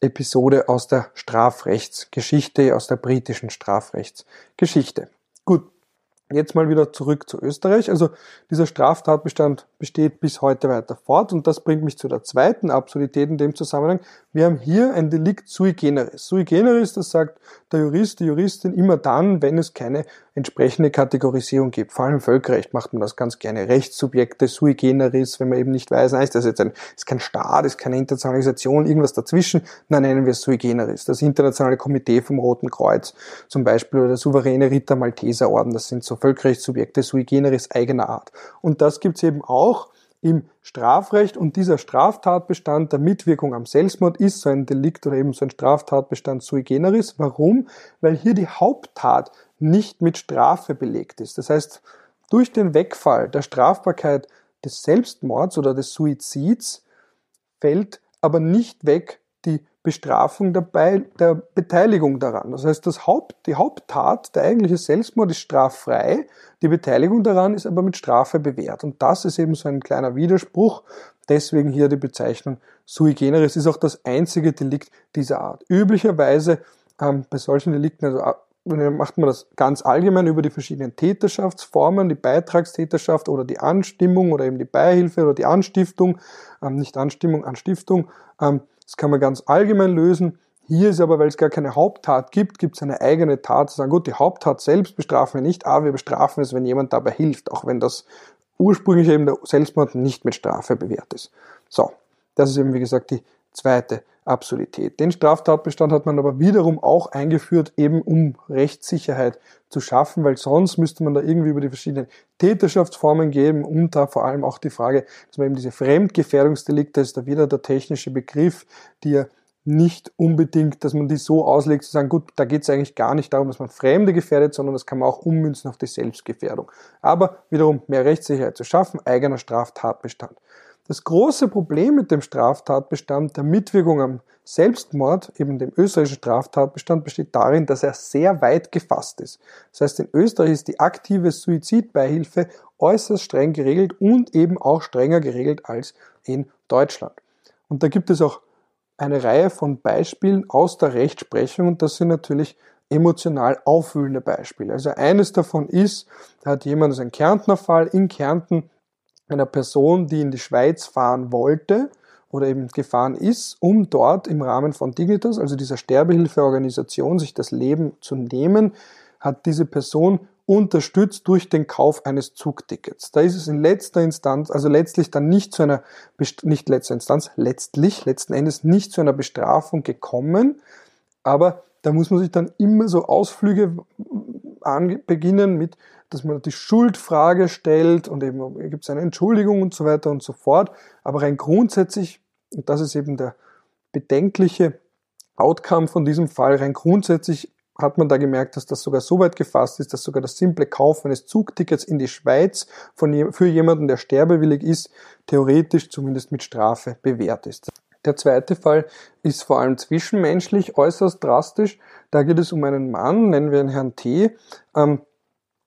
Episode aus der Strafrechtsgeschichte, aus der britischen Strafrechtsgeschichte. Jetzt mal wieder zurück zu Österreich. Also dieser Straftatbestand besteht bis heute weiter fort und das bringt mich zu der zweiten Absurdität in dem Zusammenhang. Wir haben hier ein Delikt sui generis. Sui generis, das sagt der Jurist, die Juristin immer dann, wenn es keine entsprechende Kategorisierung gibt. Vor allem im Völkerrecht macht man das ganz gerne. Rechtssubjekte sui generis, wenn man eben nicht weiß, nein, ist das jetzt ein, ist kein Staat, ist keine Internationalisation, irgendwas dazwischen, dann nennen wir es sui generis. Das internationale Komitee vom Roten Kreuz zum Beispiel oder der souveräne Ritter Malteser Orden, das sind so Völkerrechtssubjekte sui generis eigener Art. Und das gibt's eben auch im Strafrecht und dieser Straftatbestand der Mitwirkung am Selbstmord ist so ein Delikt oder eben so ein Straftatbestand sui generis. Warum? Weil hier die Haupttat nicht mit Strafe belegt ist. Das heißt, durch den Wegfall der Strafbarkeit des Selbstmords oder des Suizids fällt aber nicht weg die Bestrafung dabei der Beteiligung daran. Das heißt, das Haupt, die Haupttat, der eigentliche Selbstmord ist straffrei, die Beteiligung daran ist aber mit Strafe bewährt. Und das ist eben so ein kleiner Widerspruch. Deswegen hier die Bezeichnung sui generis ist auch das einzige Delikt dieser Art. Üblicherweise ähm, bei solchen Delikten, also macht man das ganz allgemein über die verschiedenen Täterschaftsformen, die Beitragstäterschaft oder die Anstimmung oder eben die Beihilfe oder die Anstiftung, ähm, nicht Anstimmung, Anstiftung. Ähm, das kann man ganz allgemein lösen. Hier ist aber, weil es gar keine Haupttat gibt, gibt es eine eigene Tat zu sagen, gut, die Haupttat selbst bestrafen wir nicht, aber wir bestrafen es, wenn jemand dabei hilft, auch wenn das ursprünglich eben der Selbstmord nicht mit Strafe bewährt ist. So, das ist eben wie gesagt die zweite Absurdität. Den Straftatbestand hat man aber wiederum auch eingeführt, eben um Rechtssicherheit zu schaffen, weil sonst müsste man da irgendwie über die verschiedenen Täterschaftsformen gehen und da vor allem auch die Frage, dass man eben diese Fremdgefährdungsdelikte, ist da wieder der technische Begriff, die ja nicht unbedingt, dass man die so auslegt, zu sagen, gut, da geht es eigentlich gar nicht darum, dass man Fremde gefährdet, sondern das kann man auch ummünzen auf die Selbstgefährdung. Aber wiederum mehr Rechtssicherheit zu schaffen, eigener Straftatbestand. Das große Problem mit dem Straftatbestand der Mitwirkung am Selbstmord, eben dem österreichischen Straftatbestand, besteht darin, dass er sehr weit gefasst ist. Das heißt, in Österreich ist die aktive Suizidbeihilfe äußerst streng geregelt und eben auch strenger geregelt als in Deutschland. Und da gibt es auch eine Reihe von Beispielen aus der Rechtsprechung und das sind natürlich emotional aufwühlende Beispiele. Also eines davon ist, da hat jemand, das ist ein Kärntner Fall, in Kärnten einer Person, die in die Schweiz fahren wollte oder eben gefahren ist, um dort im Rahmen von Dignitas, also dieser Sterbehilfeorganisation, sich das Leben zu nehmen, hat diese Person unterstützt durch den Kauf eines Zugtickets. Da ist es in letzter Instanz, also letztlich dann nicht zu einer, nicht letzter Instanz, letztlich, letzten Endes nicht zu einer Bestrafung gekommen, aber da muss man sich dann immer so Ausflüge beginnen mit, dass man die Schuldfrage stellt und eben gibt es eine Entschuldigung und so weiter und so fort. Aber rein grundsätzlich, und das ist eben der bedenkliche Outcome von diesem Fall, rein grundsätzlich hat man da gemerkt, dass das sogar so weit gefasst ist, dass sogar das simple Kaufen eines Zugtickets in die Schweiz von, für jemanden, der sterbewillig ist, theoretisch zumindest mit Strafe bewährt ist. Der zweite Fall ist vor allem zwischenmenschlich äußerst drastisch. Da geht es um einen Mann, nennen wir ihn Herrn T. Ähm,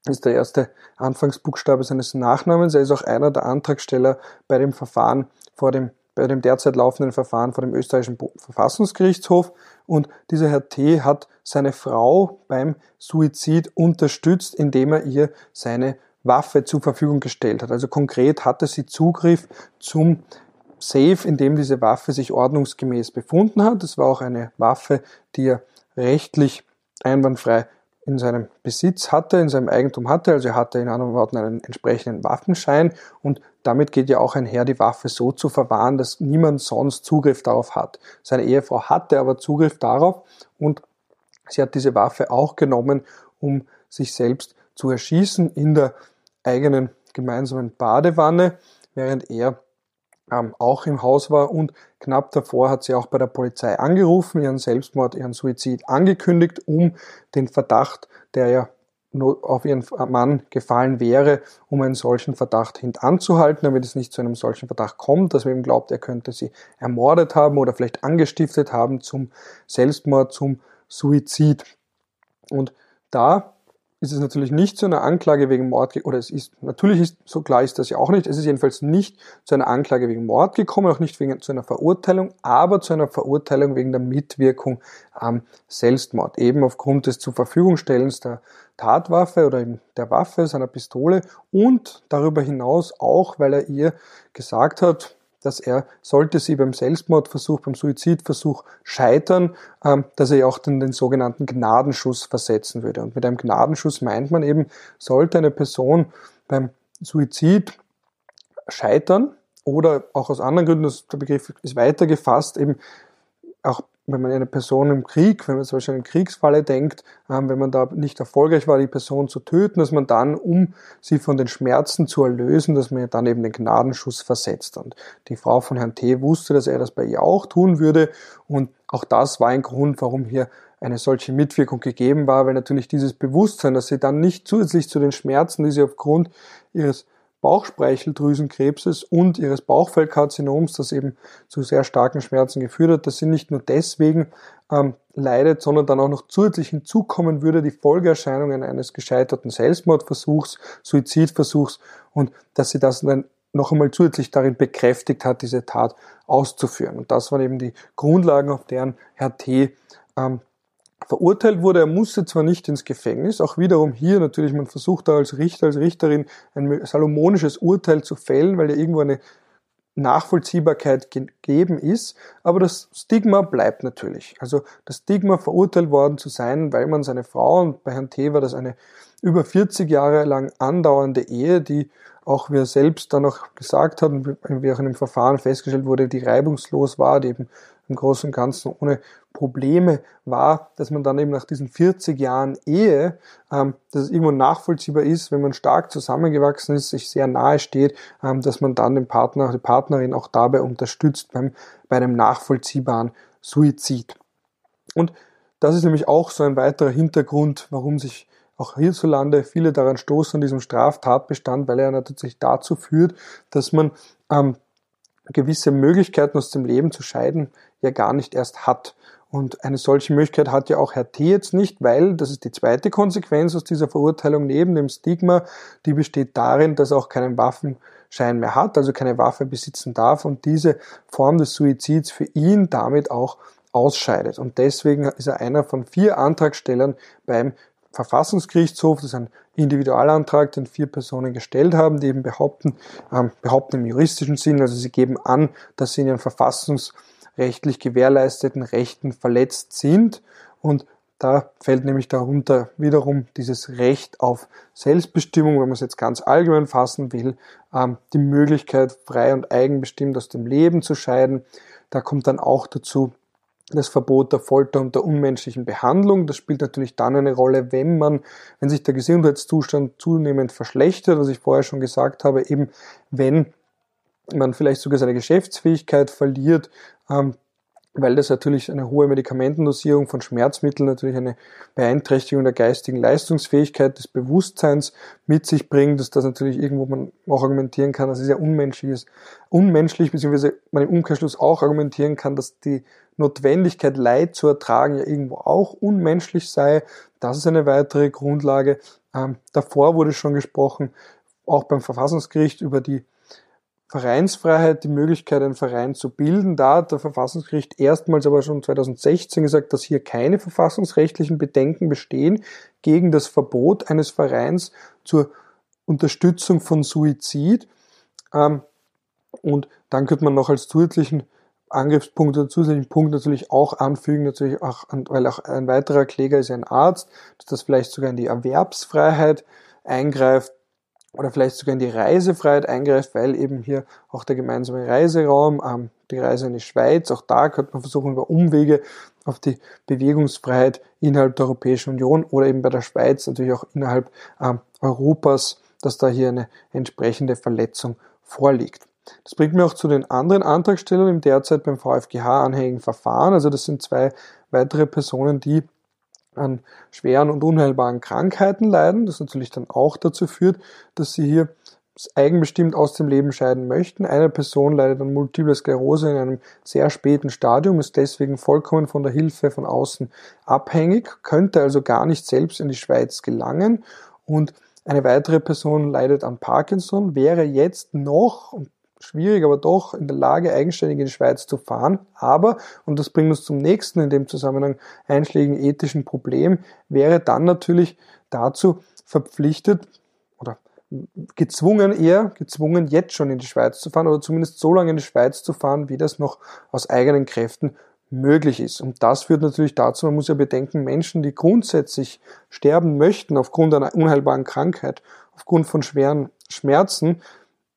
ist der erste Anfangsbuchstabe seines Nachnamens. Er ist auch einer der Antragsteller bei dem Verfahren vor dem bei dem derzeit laufenden Verfahren vor dem österreichischen Verfassungsgerichtshof. Und dieser Herr T. hat seine Frau beim Suizid unterstützt, indem er ihr seine Waffe zur Verfügung gestellt hat. Also konkret hatte sie Zugriff zum Safe, in dem diese Waffe sich ordnungsgemäß befunden hat. Es war auch eine Waffe, die er rechtlich einwandfrei in seinem Besitz hatte, in seinem Eigentum hatte. Also er hatte in anderen Worten einen entsprechenden Waffenschein und damit geht ja auch einher, die Waffe so zu verwahren, dass niemand sonst Zugriff darauf hat. Seine Ehefrau hatte aber Zugriff darauf und sie hat diese Waffe auch genommen, um sich selbst zu erschießen in der eigenen gemeinsamen Badewanne, während er ähm, auch im Haus war und knapp davor hat sie auch bei der Polizei angerufen, ihren Selbstmord, ihren Suizid angekündigt, um den Verdacht, der ja auf ihren Mann gefallen wäre, um einen solchen Verdacht hintanzuhalten, damit es nicht zu einem solchen Verdacht kommt, dass man eben glaubt, er könnte sie ermordet haben oder vielleicht angestiftet haben zum Selbstmord, zum Suizid. Und da ist es natürlich nicht zu einer Anklage wegen Mord, oder es ist, natürlich ist, so klar ist das ja auch nicht, es ist jedenfalls nicht zu einer Anklage wegen Mord gekommen, auch nicht wegen, zu einer Verurteilung, aber zu einer Verurteilung wegen der Mitwirkung am Selbstmord, eben aufgrund des zur Verfügung stellens der Tatwaffe oder der Waffe, seiner Pistole und darüber hinaus auch, weil er ihr gesagt hat, dass er, sollte sie beim Selbstmordversuch, beim Suizidversuch scheitern, ähm, dass er auch den, den sogenannten Gnadenschuss versetzen würde. Und mit einem Gnadenschuss meint man eben, sollte eine Person beim Suizid scheitern oder auch aus anderen Gründen, der Begriff ist weiter gefasst, eben auch wenn man eine Person im Krieg, wenn man zum Beispiel an Kriegsfalle denkt, ähm, wenn man da nicht erfolgreich war, die Person zu töten, dass man dann, um sie von den Schmerzen zu erlösen, dass man dann eben den Gnadenschuss versetzt. Und die Frau von Herrn T. wusste, dass er das bei ihr auch tun würde. Und auch das war ein Grund, warum hier eine solche Mitwirkung gegeben war, weil natürlich dieses Bewusstsein, dass sie dann nicht zusätzlich zu den Schmerzen, die sie aufgrund ihres Bauchspeicheldrüsenkrebses und ihres Bauchfellkarzinoms, das eben zu sehr starken Schmerzen geführt hat, dass sie nicht nur deswegen ähm, leidet, sondern dann auch noch zusätzlich hinzukommen würde die Folgeerscheinungen eines gescheiterten Selbstmordversuchs, Suizidversuchs und dass sie das dann noch einmal zusätzlich darin bekräftigt hat, diese Tat auszuführen. Und das waren eben die Grundlagen, auf deren Herr T. Ähm, verurteilt wurde. Er musste zwar nicht ins Gefängnis, auch wiederum hier natürlich, man versucht da als Richter, als Richterin ein salomonisches Urteil zu fällen, weil ja irgendwo eine Nachvollziehbarkeit gegeben ist, aber das Stigma bleibt natürlich. Also das Stigma verurteilt worden zu sein, weil man seine Frau, und bei Herrn T. war das eine über 40 Jahre lang andauernde Ehe, die auch wie er selbst dann noch gesagt hat und wie auch in dem Verfahren festgestellt wurde, die reibungslos war, die eben im Großen und Ganzen ohne Probleme war, dass man dann eben nach diesen 40 Jahren Ehe, ähm, dass es irgendwo nachvollziehbar ist, wenn man stark zusammengewachsen ist, sich sehr nahe steht, ähm, dass man dann den Partner, die Partnerin auch dabei unterstützt beim, bei einem nachvollziehbaren Suizid. Und das ist nämlich auch so ein weiterer Hintergrund, warum sich auch hierzulande viele daran stoßen an diesem Straftatbestand, weil er natürlich dazu führt, dass man ähm, gewisse Möglichkeiten aus dem Leben zu scheiden ja gar nicht erst hat. Und eine solche Möglichkeit hat ja auch Herr T. jetzt nicht, weil, das ist die zweite Konsequenz aus dieser Verurteilung neben dem Stigma, die besteht darin, dass er auch keinen Waffenschein mehr hat, also keine Waffe besitzen darf und diese Form des Suizids für ihn damit auch ausscheidet. Und deswegen ist er einer von vier Antragstellern beim Verfassungsgerichtshof. Das ist ein Individualantrag, den vier Personen gestellt haben, die eben behaupten, ähm, behaupten im juristischen Sinn, also sie geben an, dass sie in ihren Verfassungs rechtlich gewährleisteten Rechten verletzt sind. Und da fällt nämlich darunter wiederum dieses Recht auf Selbstbestimmung, wenn man es jetzt ganz allgemein fassen will, ähm, die Möglichkeit, frei und eigenbestimmt aus dem Leben zu scheiden. Da kommt dann auch dazu das Verbot der Folter und der unmenschlichen Behandlung. Das spielt natürlich dann eine Rolle, wenn man, wenn sich der Gesundheitszustand zunehmend verschlechtert, was ich vorher schon gesagt habe, eben wenn man vielleicht sogar seine Geschäftsfähigkeit verliert, ähm, weil das natürlich eine hohe Medikamentendosierung von Schmerzmitteln natürlich eine Beeinträchtigung der geistigen Leistungsfähigkeit des Bewusstseins mit sich bringt, dass das natürlich irgendwo man auch argumentieren kann, dass es ja unmenschlich ist, unmenschlich, beziehungsweise man im Umkehrschluss auch argumentieren kann, dass die Notwendigkeit, Leid zu ertragen, ja irgendwo auch unmenschlich sei. Das ist eine weitere Grundlage. Ähm, davor wurde schon gesprochen, auch beim Verfassungsgericht über die Vereinsfreiheit, die Möglichkeit, einen Verein zu bilden. Da hat der Verfassungsgericht erstmals aber schon 2016 gesagt, dass hier keine verfassungsrechtlichen Bedenken bestehen gegen das Verbot eines Vereins zur Unterstützung von Suizid. Ähm, und dann könnte man noch als zusätzlichen Angriffspunkt oder zusätzlichen Punkt natürlich auch anfügen, natürlich auch, weil auch ein weiterer Kläger ist ein Arzt, dass das vielleicht sogar in die Erwerbsfreiheit eingreift oder vielleicht sogar in die Reisefreiheit eingreift, weil eben hier auch der gemeinsame Reiseraum, ähm, die Reise in die Schweiz, auch da könnte man versuchen, über Umwege auf die Bewegungsfreiheit innerhalb der Europäischen Union oder eben bei der Schweiz, natürlich auch innerhalb ähm, Europas, dass da hier eine entsprechende Verletzung vorliegt. Das bringt mir auch zu den anderen Antragstellern im derzeit beim VfGH anhängigen Verfahren. Also das sind zwei weitere Personen, die an schweren und unheilbaren Krankheiten leiden, das natürlich dann auch dazu führt, dass sie hier eigenbestimmt aus dem Leben scheiden möchten. Eine Person leidet an Multiple Sklerose in einem sehr späten Stadium, ist deswegen vollkommen von der Hilfe von außen abhängig, könnte also gar nicht selbst in die Schweiz gelangen und eine weitere Person leidet an Parkinson, wäre jetzt noch, und schwierig, aber doch in der Lage, eigenständig in die Schweiz zu fahren. Aber, und das bringt uns zum nächsten in dem Zusammenhang einschlägigen ethischen Problem, wäre dann natürlich dazu verpflichtet oder gezwungen eher, gezwungen jetzt schon in die Schweiz zu fahren oder zumindest so lange in die Schweiz zu fahren, wie das noch aus eigenen Kräften möglich ist. Und das führt natürlich dazu, man muss ja bedenken, Menschen, die grundsätzlich sterben möchten aufgrund einer unheilbaren Krankheit, aufgrund von schweren Schmerzen,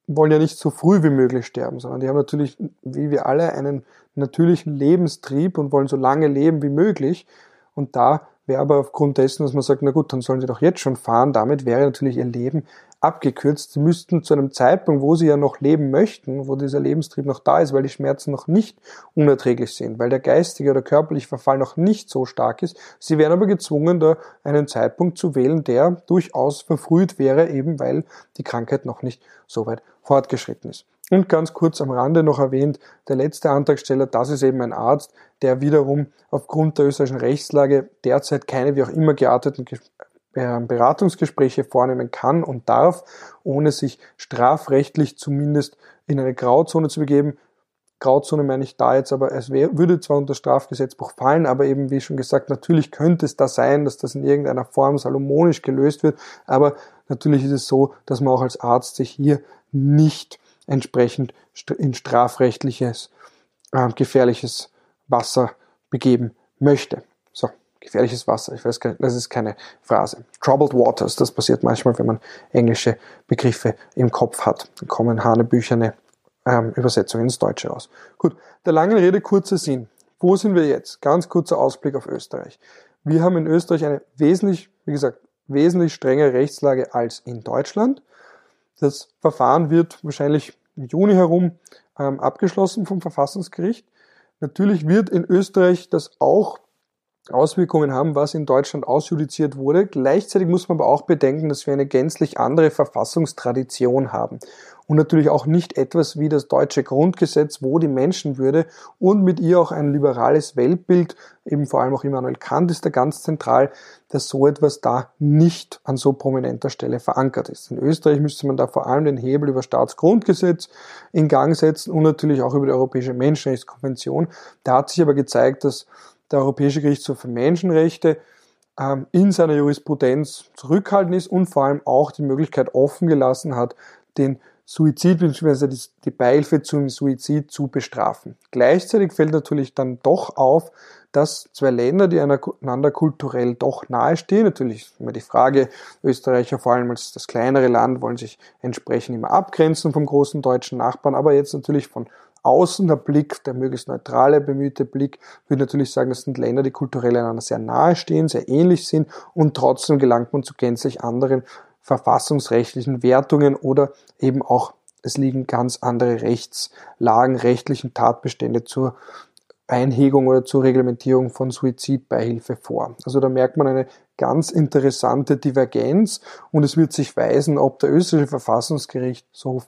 wollen ja nicht so früh wie möglich sterben, sondern die haben natürlich, wie wir alle, einen natürlichen Lebenstrieb und wollen so lange leben wie möglich. Und da wäre aber aufgrund dessen, dass man sagt, na gut, dann sollen sie doch jetzt schon fahren, damit wäre natürlich ihr Leben abgekürzt. Sie müssten zu einem Zeitpunkt, wo sie ja noch leben möchten, wo dieser Lebenstrieb noch da ist, weil die Schmerzen noch nicht unerträglich sind, weil der geistige oder körperliche Verfall noch nicht so stark ist. Sie wären aber gezwungen, da einen Zeitpunkt zu wählen, der durchaus verfrüht wäre, eben weil die Krankheit noch nicht so weit fortgeschritten ist. Und ganz kurz am Rande noch erwähnt, der letzte Antragsteller, das ist eben ein Arzt, der wiederum aufgrund der österreichischen Rechtslage derzeit keine wie auch immer gearteten Beratungsgespräche vornehmen kann und darf, ohne sich strafrechtlich zumindest in eine Grauzone zu begeben. Grauzone meine ich da jetzt, aber es würde zwar unter Strafgesetzbuch fallen, aber eben wie schon gesagt, natürlich könnte es da sein, dass das in irgendeiner Form salomonisch gelöst wird, aber natürlich ist es so, dass man auch als Arzt sich hier nicht entsprechend in strafrechtliches, äh, gefährliches Wasser begeben möchte. Gefährliches Wasser, ich weiß gar nicht, das ist keine Phrase. Troubled Waters, das passiert manchmal, wenn man englische Begriffe im Kopf hat. Dann kommen hanebücherne ähm, Übersetzung ins Deutsche aus. Gut, der langen Rede kurzer Sinn. Wo sind wir jetzt? Ganz kurzer Ausblick auf Österreich. Wir haben in Österreich eine wesentlich, wie gesagt, wesentlich strengere Rechtslage als in Deutschland. Das Verfahren wird wahrscheinlich im Juni herum ähm, abgeschlossen vom Verfassungsgericht. Natürlich wird in Österreich das auch Auswirkungen haben, was in Deutschland ausjudiziert wurde. Gleichzeitig muss man aber auch bedenken, dass wir eine gänzlich andere Verfassungstradition haben und natürlich auch nicht etwas wie das deutsche Grundgesetz, wo die Menschenwürde und mit ihr auch ein liberales Weltbild, eben vor allem auch Immanuel Kant ist da ganz zentral, dass so etwas da nicht an so prominenter Stelle verankert ist. In Österreich müsste man da vor allem den Hebel über Staatsgrundgesetz in Gang setzen und natürlich auch über die Europäische Menschenrechtskonvention. Da hat sich aber gezeigt, dass der Europäische Gerichtshof für Menschenrechte ähm, in seiner Jurisprudenz zurückhaltend ist und vor allem auch die Möglichkeit offen gelassen hat, den Suizid bzw. die Beihilfe zum Suizid zu bestrafen. Gleichzeitig fällt natürlich dann doch auf, dass zwei Länder, die einander kulturell doch nahestehen, natürlich immer die Frage, Österreicher vor allem als das kleinere Land wollen sich entsprechend immer abgrenzen vom großen deutschen Nachbarn, aber jetzt natürlich von außen der Blick, der möglichst neutrale, bemühte Blick, würde natürlich sagen, das sind Länder, die kulturell einander sehr nahe stehen, sehr ähnlich sind und trotzdem gelangt man zu gänzlich anderen verfassungsrechtlichen Wertungen oder eben auch es liegen ganz andere Rechtslagen, rechtlichen Tatbestände zur Einhegung oder zur Reglementierung von Suizidbeihilfe vor. Also da merkt man eine ganz interessante Divergenz und es wird sich weisen, ob der österreichische Verfassungsgerichtshof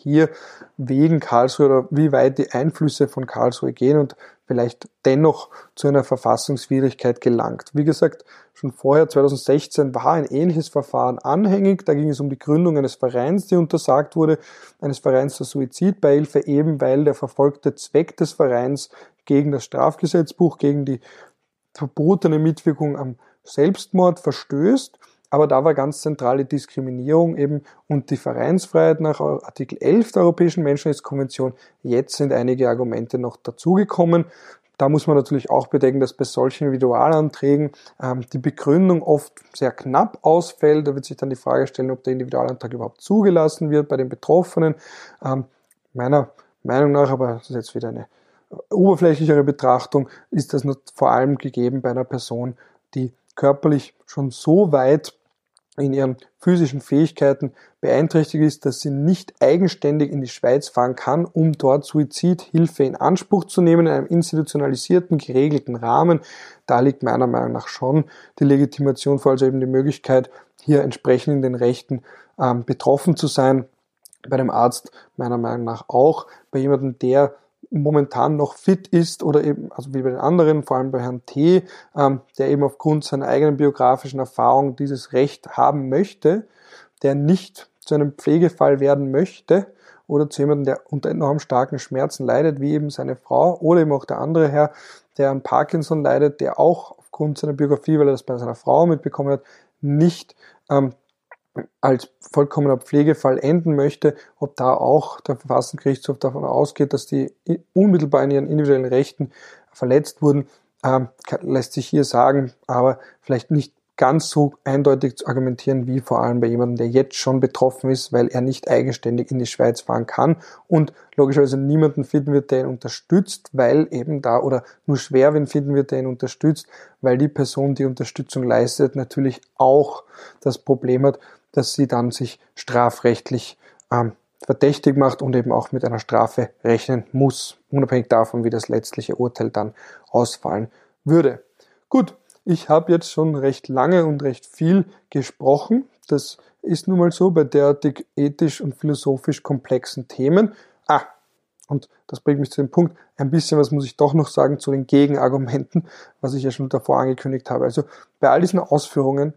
hier wegen Karlsruhe oder wie weit die Einflüsse von Karlsruhe gehen und vielleicht dennoch zu einer Verfassungswidrigkeit gelangt. Wie gesagt, schon vorher, 2016, war ein ähnliches Verfahren anhängig. Da ging es um die Gründung eines Vereins, die untersagt wurde, eines Vereins zur Suizidbeihilfe, eben weil der verfolgte Zweck des Vereins gegen das Strafgesetzbuch, gegen die verbotene Mitwirkung am Selbstmord verstößt. Aber da war ganz zentrale Diskriminierung eben und die Vereinsfreiheit nach Artikel 11 der Europäischen Menschenrechtskonvention. Jetzt sind einige Argumente noch dazugekommen. Da muss man natürlich auch bedenken, dass bei solchen Individualanträgen ähm, die Begründung oft sehr knapp ausfällt. Da wird sich dann die Frage stellen, ob der Individualantrag überhaupt zugelassen wird bei den Betroffenen. Ähm, meiner Meinung nach, aber das ist jetzt wieder eine oberflächlichere Betrachtung, ist das vor allem gegeben bei einer Person, die körperlich schon so weit in ihren physischen Fähigkeiten beeinträchtigt ist, dass sie nicht eigenständig in die Schweiz fahren kann, um dort Suizidhilfe in Anspruch zu nehmen, in einem institutionalisierten, geregelten Rahmen. Da liegt meiner Meinung nach schon die Legitimation vor, also eben die Möglichkeit, hier entsprechend in den Rechten ähm, betroffen zu sein. Bei dem Arzt meiner Meinung nach auch. Bei jemandem, der momentan noch fit ist oder eben, also wie bei den anderen, vor allem bei Herrn T., ähm, der eben aufgrund seiner eigenen biografischen Erfahrung dieses Recht haben möchte, der nicht zu einem Pflegefall werden möchte oder zu jemandem, der unter enorm starken Schmerzen leidet, wie eben seine Frau oder eben auch der andere Herr, der an Parkinson leidet, der auch aufgrund seiner Biografie, weil er das bei seiner Frau mitbekommen hat, nicht ähm, als vollkommener Pflegefall enden möchte, ob da auch der Verfassungsgerichtshof davon ausgeht, dass die unmittelbar in ihren individuellen Rechten verletzt wurden, ähm, lässt sich hier sagen, aber vielleicht nicht ganz so eindeutig zu argumentieren wie vor allem bei jemandem, der jetzt schon betroffen ist, weil er nicht eigenständig in die Schweiz fahren kann und logischerweise niemanden finden wird, der ihn unterstützt, weil eben da oder nur schwer wen finden wird, der ihn unterstützt, weil die Person, die Unterstützung leistet, natürlich auch das Problem hat, dass sie dann sich strafrechtlich ähm, verdächtig macht und eben auch mit einer Strafe rechnen muss, unabhängig davon, wie das letztliche Urteil dann ausfallen würde. Gut, ich habe jetzt schon recht lange und recht viel gesprochen. Das ist nun mal so bei derartig ethisch und philosophisch komplexen Themen. Ah, und das bringt mich zu dem Punkt, ein bisschen was muss ich doch noch sagen zu den Gegenargumenten, was ich ja schon davor angekündigt habe. Also bei all diesen Ausführungen,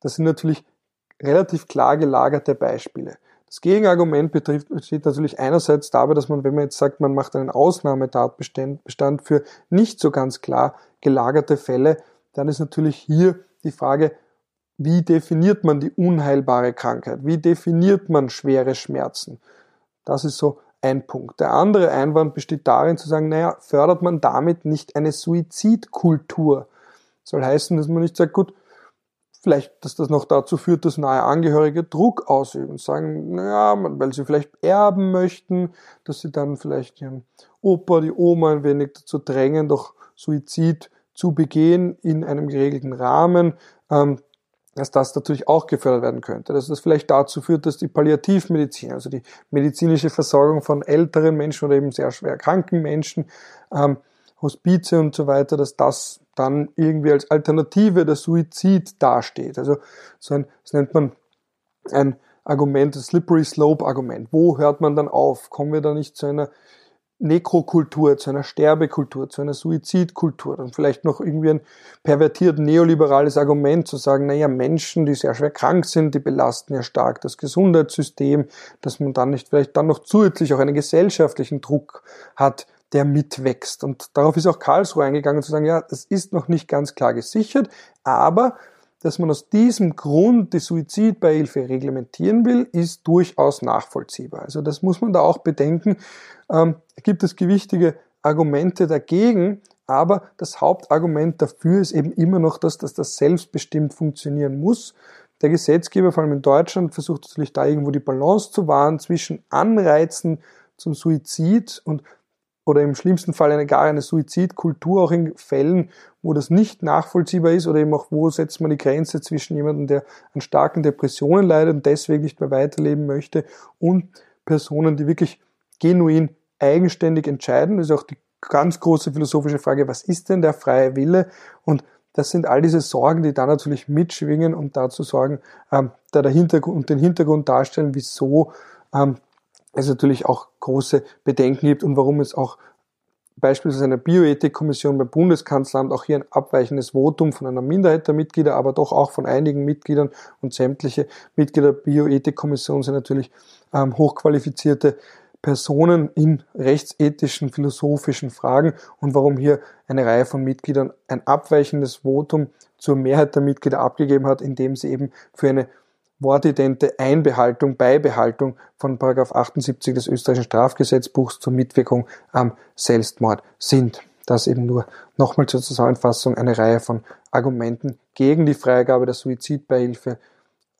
das sind natürlich relativ klar gelagerte Beispiele. Das Gegenargument betrifft, besteht natürlich einerseits dabei, dass man, wenn man jetzt sagt, man macht einen Ausnahmetatbestand für nicht so ganz klar gelagerte Fälle, dann ist natürlich hier die Frage, wie definiert man die unheilbare Krankheit? Wie definiert man schwere Schmerzen? Das ist so ein Punkt. Der andere Einwand besteht darin zu sagen, naja, fördert man damit nicht eine Suizidkultur? Soll heißen, dass man nicht sagt, gut, vielleicht, dass das noch dazu führt, dass nahe Angehörige Druck ausüben, sagen, naja, weil sie vielleicht erben möchten, dass sie dann vielleicht ihren Opa, die Oma ein wenig dazu drängen, doch Suizid zu begehen in einem geregelten Rahmen. Ähm, dass das natürlich auch gefördert werden könnte. Dass das vielleicht dazu führt, dass die Palliativmedizin, also die medizinische Versorgung von älteren Menschen oder eben sehr schwer kranken Menschen, ähm, Hospize und so weiter, dass das dann irgendwie als Alternative der Suizid dasteht. Also so ein, das nennt man ein Argument, das Slippery Slope Argument. Wo hört man dann auf? Kommen wir da nicht zu einer Nekrokultur, zu einer Sterbekultur, zu einer Suizidkultur. Dann vielleicht noch irgendwie ein pervertiert neoliberales Argument zu sagen, naja, Menschen, die sehr schwer krank sind, die belasten ja stark das Gesundheitssystem, dass man dann nicht vielleicht dann noch zusätzlich auch einen gesellschaftlichen Druck hat, der mitwächst. Und darauf ist auch Karlsruhe eingegangen zu sagen, ja, das ist noch nicht ganz klar gesichert, aber dass man aus diesem Grund die Suizidbeihilfe reglementieren will, ist durchaus nachvollziehbar. Also das muss man da auch bedenken. Ähm, gibt es gewichtige Argumente dagegen, aber das Hauptargument dafür ist eben immer noch das, dass das selbstbestimmt funktionieren muss. Der Gesetzgeber, vor allem in Deutschland, versucht natürlich da irgendwo die Balance zu wahren zwischen Anreizen zum Suizid und oder im schlimmsten Fall eine gar eine Suizidkultur, auch in Fällen, wo das nicht nachvollziehbar ist oder eben auch wo setzt man die Grenze zwischen jemandem, der an starken Depressionen leidet und deswegen nicht mehr weiterleben möchte und Personen, die wirklich genuin eigenständig entscheiden. Das ist auch die ganz große philosophische Frage, was ist denn der freie Wille? Und das sind all diese Sorgen, die da natürlich mitschwingen und dazu sorgen, ähm, da der Hintergrund und den Hintergrund darstellen, wieso ähm, es natürlich auch große Bedenken gibt und warum es auch beispielsweise einer Bioethikkommission beim Bundeskanzleramt auch hier ein abweichendes Votum von einer Minderheit der Mitglieder, aber doch auch von einigen Mitgliedern und sämtliche Mitglieder der Bioethikkommission sind natürlich ähm, hochqualifizierte Personen in rechtsethischen, philosophischen Fragen und warum hier eine Reihe von Mitgliedern ein abweichendes Votum zur Mehrheit der Mitglieder abgegeben hat, indem sie eben für eine wortidente Einbehaltung, Beibehaltung von 78 des österreichischen Strafgesetzbuchs zur Mitwirkung am Selbstmord sind. Das eben nur nochmal zur Zusammenfassung eine Reihe von Argumenten gegen die Freigabe der Suizidbeihilfe,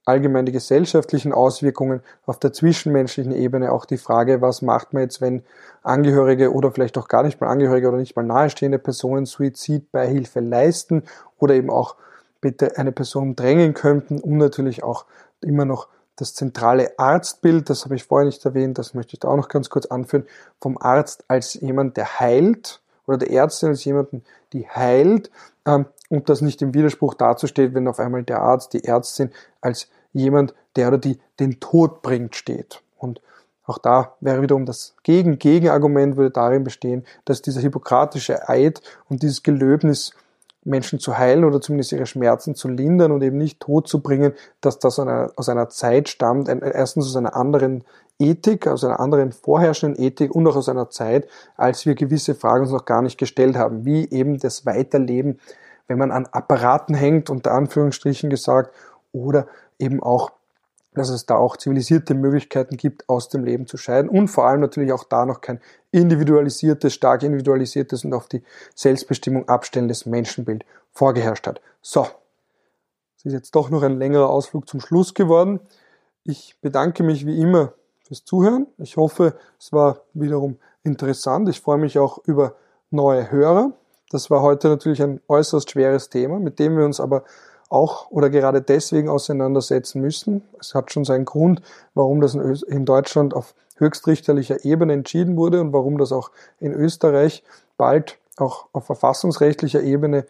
allgemein die gesellschaftlichen Auswirkungen auf der zwischenmenschlichen Ebene, auch die Frage, was macht man jetzt, wenn Angehörige oder vielleicht auch gar nicht mal Angehörige oder nicht mal nahestehende Personen Suizidbeihilfe leisten oder eben auch bitte eine Person drängen könnten und natürlich auch immer noch das zentrale Arztbild, das habe ich vorher nicht erwähnt, das möchte ich da auch noch ganz kurz anführen, vom Arzt als jemand, der heilt oder der Ärztin als jemanden, die heilt ähm, und das nicht im Widerspruch dazu steht, wenn auf einmal der Arzt, die Ärztin als jemand, der oder die den Tod bringt, steht. Und auch da wäre wiederum das Gegen-Gegenargument würde darin bestehen, dass dieser hippokratische Eid und dieses Gelöbnis Menschen zu heilen oder zumindest ihre Schmerzen zu lindern und eben nicht tot zu bringen, dass das aus einer Zeit stammt, erstens aus einer anderen Ethik, aus einer anderen vorherrschenden Ethik und auch aus einer Zeit, als wir gewisse Fragen uns noch gar nicht gestellt haben, wie eben das Weiterleben, wenn man an Apparaten hängt, unter Anführungsstrichen gesagt, oder eben auch dass es da auch zivilisierte Möglichkeiten gibt, aus dem Leben zu scheiden und vor allem natürlich auch da noch kein individualisiertes, stark individualisiertes und auf die Selbstbestimmung abstellendes Menschenbild vorgeherrscht hat. So, es ist jetzt doch noch ein längerer Ausflug zum Schluss geworden. Ich bedanke mich wie immer fürs Zuhören. Ich hoffe, es war wiederum interessant. Ich freue mich auch über neue Hörer. Das war heute natürlich ein äußerst schweres Thema, mit dem wir uns aber auch oder gerade deswegen auseinandersetzen müssen. Es hat schon seinen Grund, warum das in Deutschland auf höchstrichterlicher Ebene entschieden wurde und warum das auch in Österreich bald auch auf verfassungsrechtlicher Ebene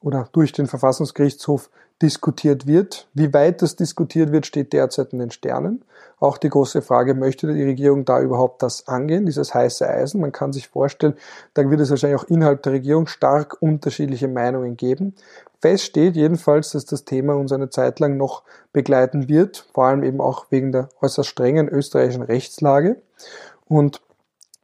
oder durch den Verfassungsgerichtshof diskutiert wird. Wie weit das diskutiert wird, steht derzeit in den Sternen. Auch die große Frage, möchte die Regierung da überhaupt das angehen, dieses heiße Eisen? Man kann sich vorstellen, da wird es wahrscheinlich auch innerhalb der Regierung stark unterschiedliche Meinungen geben. Fest steht jedenfalls, dass das Thema uns eine Zeit lang noch begleiten wird, vor allem eben auch wegen der äußerst strengen österreichischen Rechtslage. Und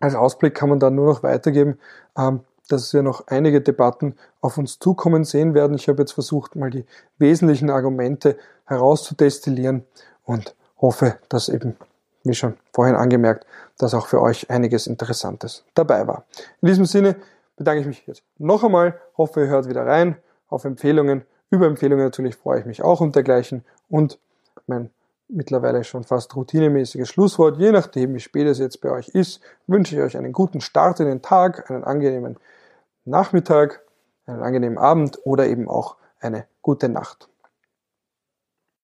als Ausblick kann man dann nur noch weitergeben, ähm, dass wir noch einige Debatten auf uns zukommen sehen werden. Ich habe jetzt versucht, mal die wesentlichen Argumente herauszudestillieren und hoffe, dass eben, wie schon vorhin angemerkt, dass auch für euch einiges Interessantes dabei war. In diesem Sinne bedanke ich mich jetzt noch einmal, hoffe, ihr hört wieder rein auf Empfehlungen. Über Empfehlungen natürlich freue ich mich auch und dergleichen und mein mittlerweile schon fast routinemäßiges Schlusswort. Je nachdem, wie spät es jetzt bei euch ist, wünsche ich euch einen guten Start in den Tag, einen angenehmen Nachmittag, einen angenehmen Abend oder eben auch eine gute Nacht.